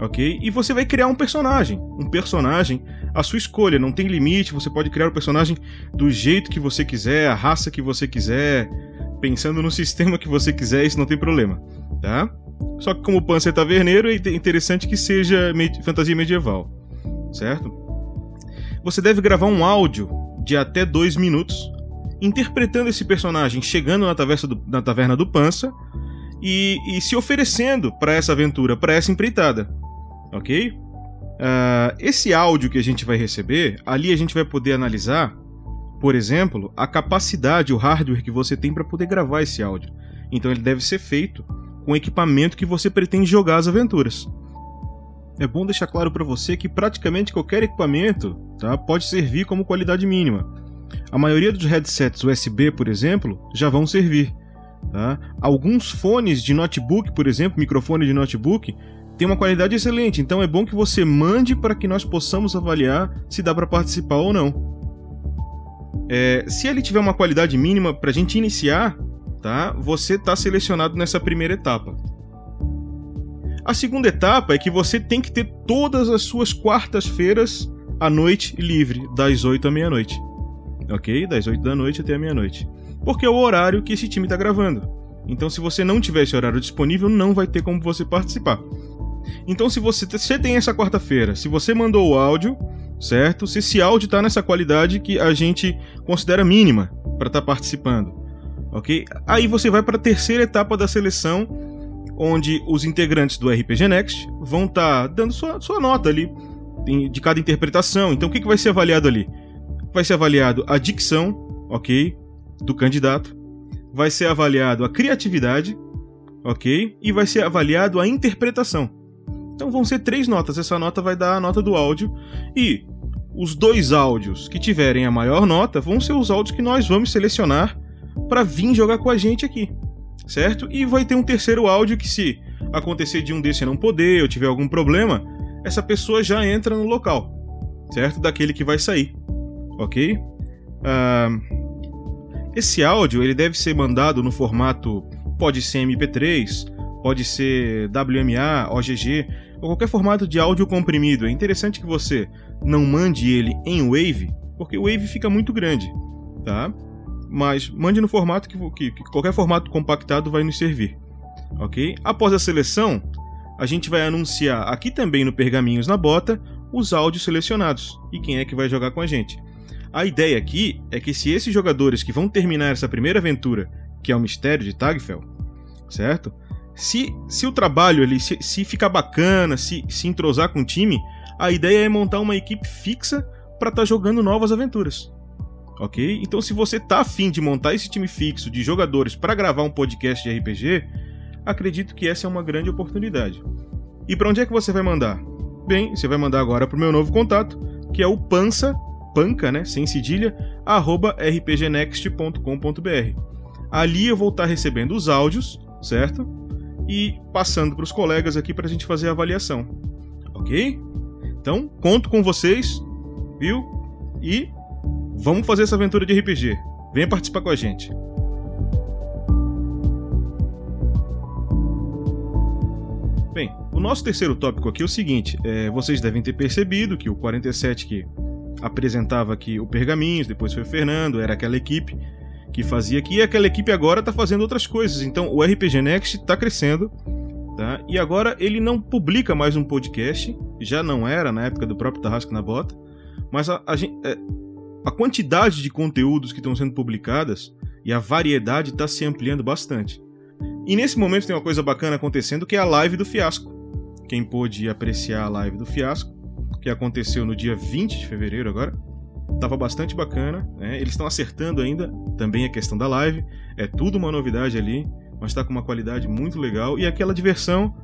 ok? E você vai criar um personagem, um personagem a sua escolha, não tem limite, você pode criar o personagem do jeito que você quiser, a raça que você quiser, pensando no sistema que você quiser, isso não tem problema, tá? Só que como o Panzer taverneiro, é interessante que seja med fantasia medieval, certo? Você deve gravar um áudio de até dois minutos, interpretando esse personagem, chegando na taverna do, na taverna do Pança e, e se oferecendo para essa aventura, para essa empreitada, ok? Uh, esse áudio que a gente vai receber, ali a gente vai poder analisar, por exemplo, a capacidade, o hardware que você tem para poder gravar esse áudio. Então ele deve ser feito com o equipamento que você pretende jogar as aventuras. É bom deixar claro para você que praticamente qualquer equipamento tá, pode servir como qualidade mínima. A maioria dos headsets USB, por exemplo, já vão servir. Tá? Alguns fones de notebook, por exemplo, microfone de notebook, tem uma qualidade excelente, então é bom que você mande para que nós possamos avaliar se dá para participar ou não. É, se ele tiver uma qualidade mínima para a gente iniciar, tá? Você está selecionado nessa primeira etapa. A segunda etapa é que você tem que ter todas as suas quartas-feiras à noite livre, das 8 à meia-noite. Ok? Das 8 da noite até a meia-noite. Porque é o horário que esse time está gravando. Então, se você não tiver esse horário disponível, não vai ter como você participar. Então, se você, você tem essa quarta-feira, se você mandou o áudio, certo? Se esse áudio está nessa qualidade que a gente considera mínima para estar tá participando, ok? Aí você vai para a terceira etapa da seleção, onde os integrantes do RPG Next vão estar tá dando sua, sua nota ali de cada interpretação. Então, o que, que vai ser avaliado ali? Vai ser avaliado a dicção, ok? Do candidato. Vai ser avaliado a criatividade, ok? E vai ser avaliado a interpretação. Então vão ser três notas. Essa nota vai dar a nota do áudio. E os dois áudios que tiverem a maior nota vão ser os áudios que nós vamos selecionar para vir jogar com a gente aqui. Certo? E vai ter um terceiro áudio que, se acontecer de um desse não poder ou tiver algum problema, essa pessoa já entra no local. Certo? Daquele que vai sair. Ok? Uh, esse áudio ele deve ser mandado no formato pode ser MP3, pode ser WMA, OGG, ou qualquer formato de áudio comprimido. É interessante que você não mande ele em Wave, porque o Wave fica muito grande, tá? Mas mande no formato que, que, que qualquer formato compactado vai nos servir, ok? Após a seleção, a gente vai anunciar aqui também no Pergaminhos na Bota os áudios selecionados e quem é que vai jogar com a gente. A ideia aqui é que se esses jogadores que vão terminar essa primeira aventura, que é o mistério de Tagfell, certo? Se, se o trabalho ali, se, se ficar bacana, se, se entrosar com o time, a ideia é montar uma equipe fixa para estar tá jogando novas aventuras. Ok? Então, se você tá afim de montar esse time fixo de jogadores para gravar um podcast de RPG, acredito que essa é uma grande oportunidade. E para onde é que você vai mandar? Bem, você vai mandar agora para o meu novo contato, que é o pansa, panca, né, sem cedilha, arroba rpgnext.com.br. Ali eu vou estar tá recebendo os áudios, certo? E passando para os colegas aqui para a gente fazer a avaliação. Ok? Então, conto com vocês, viu? E vamos fazer essa aventura de RPG. Venha participar com a gente. Bem, o nosso terceiro tópico aqui é o seguinte: é, vocês devem ter percebido que o 47 que apresentava aqui o Pergaminhos, depois foi o Fernando, era aquela equipe que fazia aqui, e aquela equipe agora está fazendo outras coisas. Então o RPG Next está crescendo, tá? E agora ele não publica mais um podcast, já não era na época do próprio Tarrasque na Bota, mas a, a, é, a quantidade de conteúdos que estão sendo publicadas e a variedade está se ampliando bastante. E nesse momento tem uma coisa bacana acontecendo que é a live do Fiasco. Quem pôde apreciar a live do Fiasco, que aconteceu no dia 20 de fevereiro agora, tava bastante bacana. Né? Eles estão acertando ainda também a questão da live. É tudo uma novidade ali, mas está com uma qualidade muito legal. E aquela diversão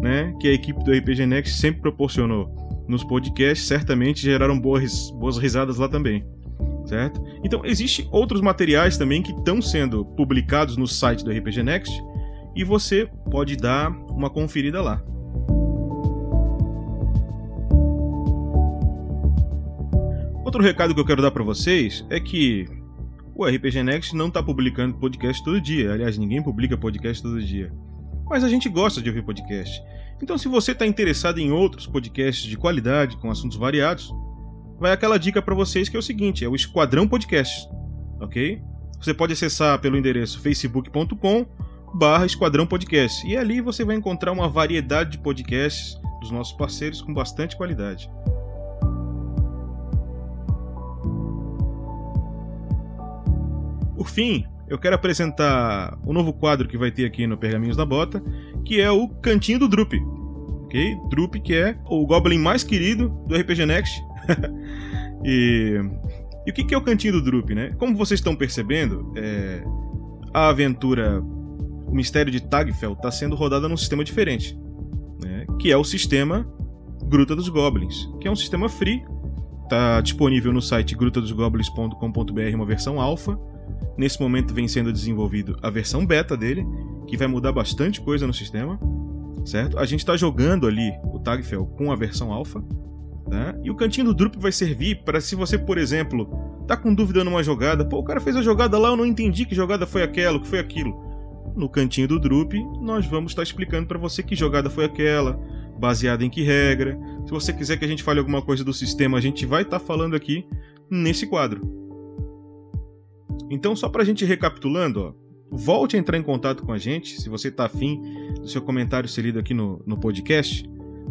né, que a equipe do RPG Next sempre proporcionou nos podcasts, certamente geraram boas, boas risadas lá também. Certo? Então, existem outros materiais também que estão sendo publicados no site do RPG Next e você pode dar uma conferida lá. Outro recado que eu quero dar para vocês é que o RPG Next não está publicando podcast todo dia. Aliás, ninguém publica podcast todo dia. Mas a gente gosta de ouvir podcast. Então, se você está interessado em outros podcasts de qualidade, com assuntos variados, vai aquela dica para vocês que é o seguinte: é o Esquadrão Podcast, ok? Você pode acessar pelo endereço facebook.com barra Esquadrão Podcast. E ali você vai encontrar uma variedade de podcasts dos nossos parceiros com bastante qualidade. Por fim, eu quero apresentar o um novo quadro que vai ter aqui no Pergaminhos da Bota, que é o Cantinho do Drup. Ok? Drup, que é o Goblin mais querido do RPG Next. e, e o que é o Cantinho do Drup, né? Como vocês estão percebendo, é, a aventura o mistério de Tagfell está sendo rodada num sistema diferente, né? que é o sistema Gruta dos Goblins, que é um sistema free, está disponível no site grutadosgoblins.com.br uma versão alfa. Nesse momento vem sendo desenvolvido a versão beta dele, que vai mudar bastante coisa no sistema, certo? A gente está jogando ali o Tagfell com a versão alfa, tá? E o cantinho do Drup vai servir para se você, por exemplo, tá com dúvida numa jogada, pô, o cara fez a jogada lá, eu não entendi que jogada foi aquela, o que foi aquilo no cantinho do Drup, nós vamos estar explicando para você que jogada foi aquela, baseada em que regra. Se você quiser que a gente fale alguma coisa do sistema, a gente vai estar falando aqui nesse quadro. Então, só para a gente recapitulando, ó, volte a entrar em contato com a gente, se você está afim do seu comentário ser lido aqui no, no podcast.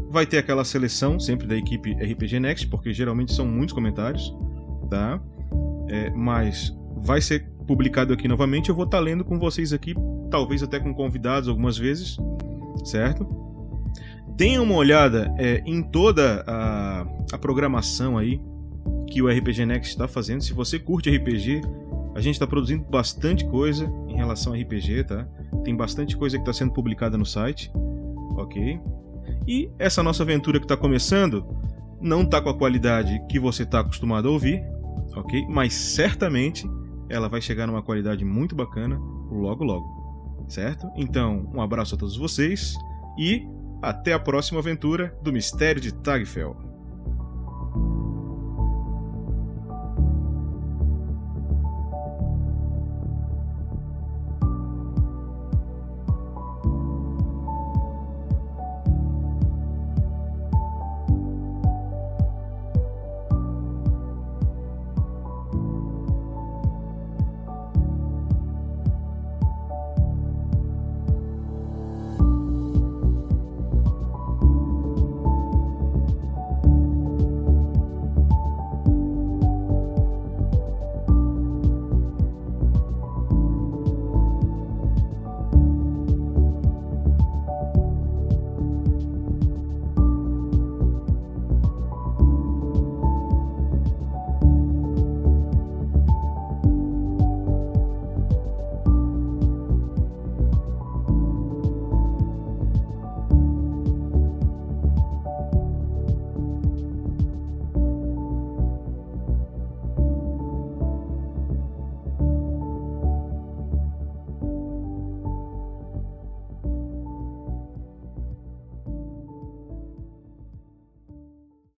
Vai ter aquela seleção sempre da equipe RPG Next, porque geralmente são muitos comentários, tá? É, mas vai ser publicado aqui novamente. Eu vou estar tá lendo com vocês aqui, talvez até com convidados algumas vezes, certo? Deem uma olhada é, em toda a, a programação aí que o RPG Next está fazendo. Se você curte RPG, a gente está produzindo bastante coisa em relação a RPG, tá? Tem bastante coisa que está sendo publicada no site, ok? E essa nossa aventura que está começando não está com a qualidade que você está acostumado a ouvir, ok? Mas certamente ela vai chegar numa qualidade muito bacana logo logo. Certo? Então, um abraço a todos vocês e até a próxima aventura do Mistério de Tagfell.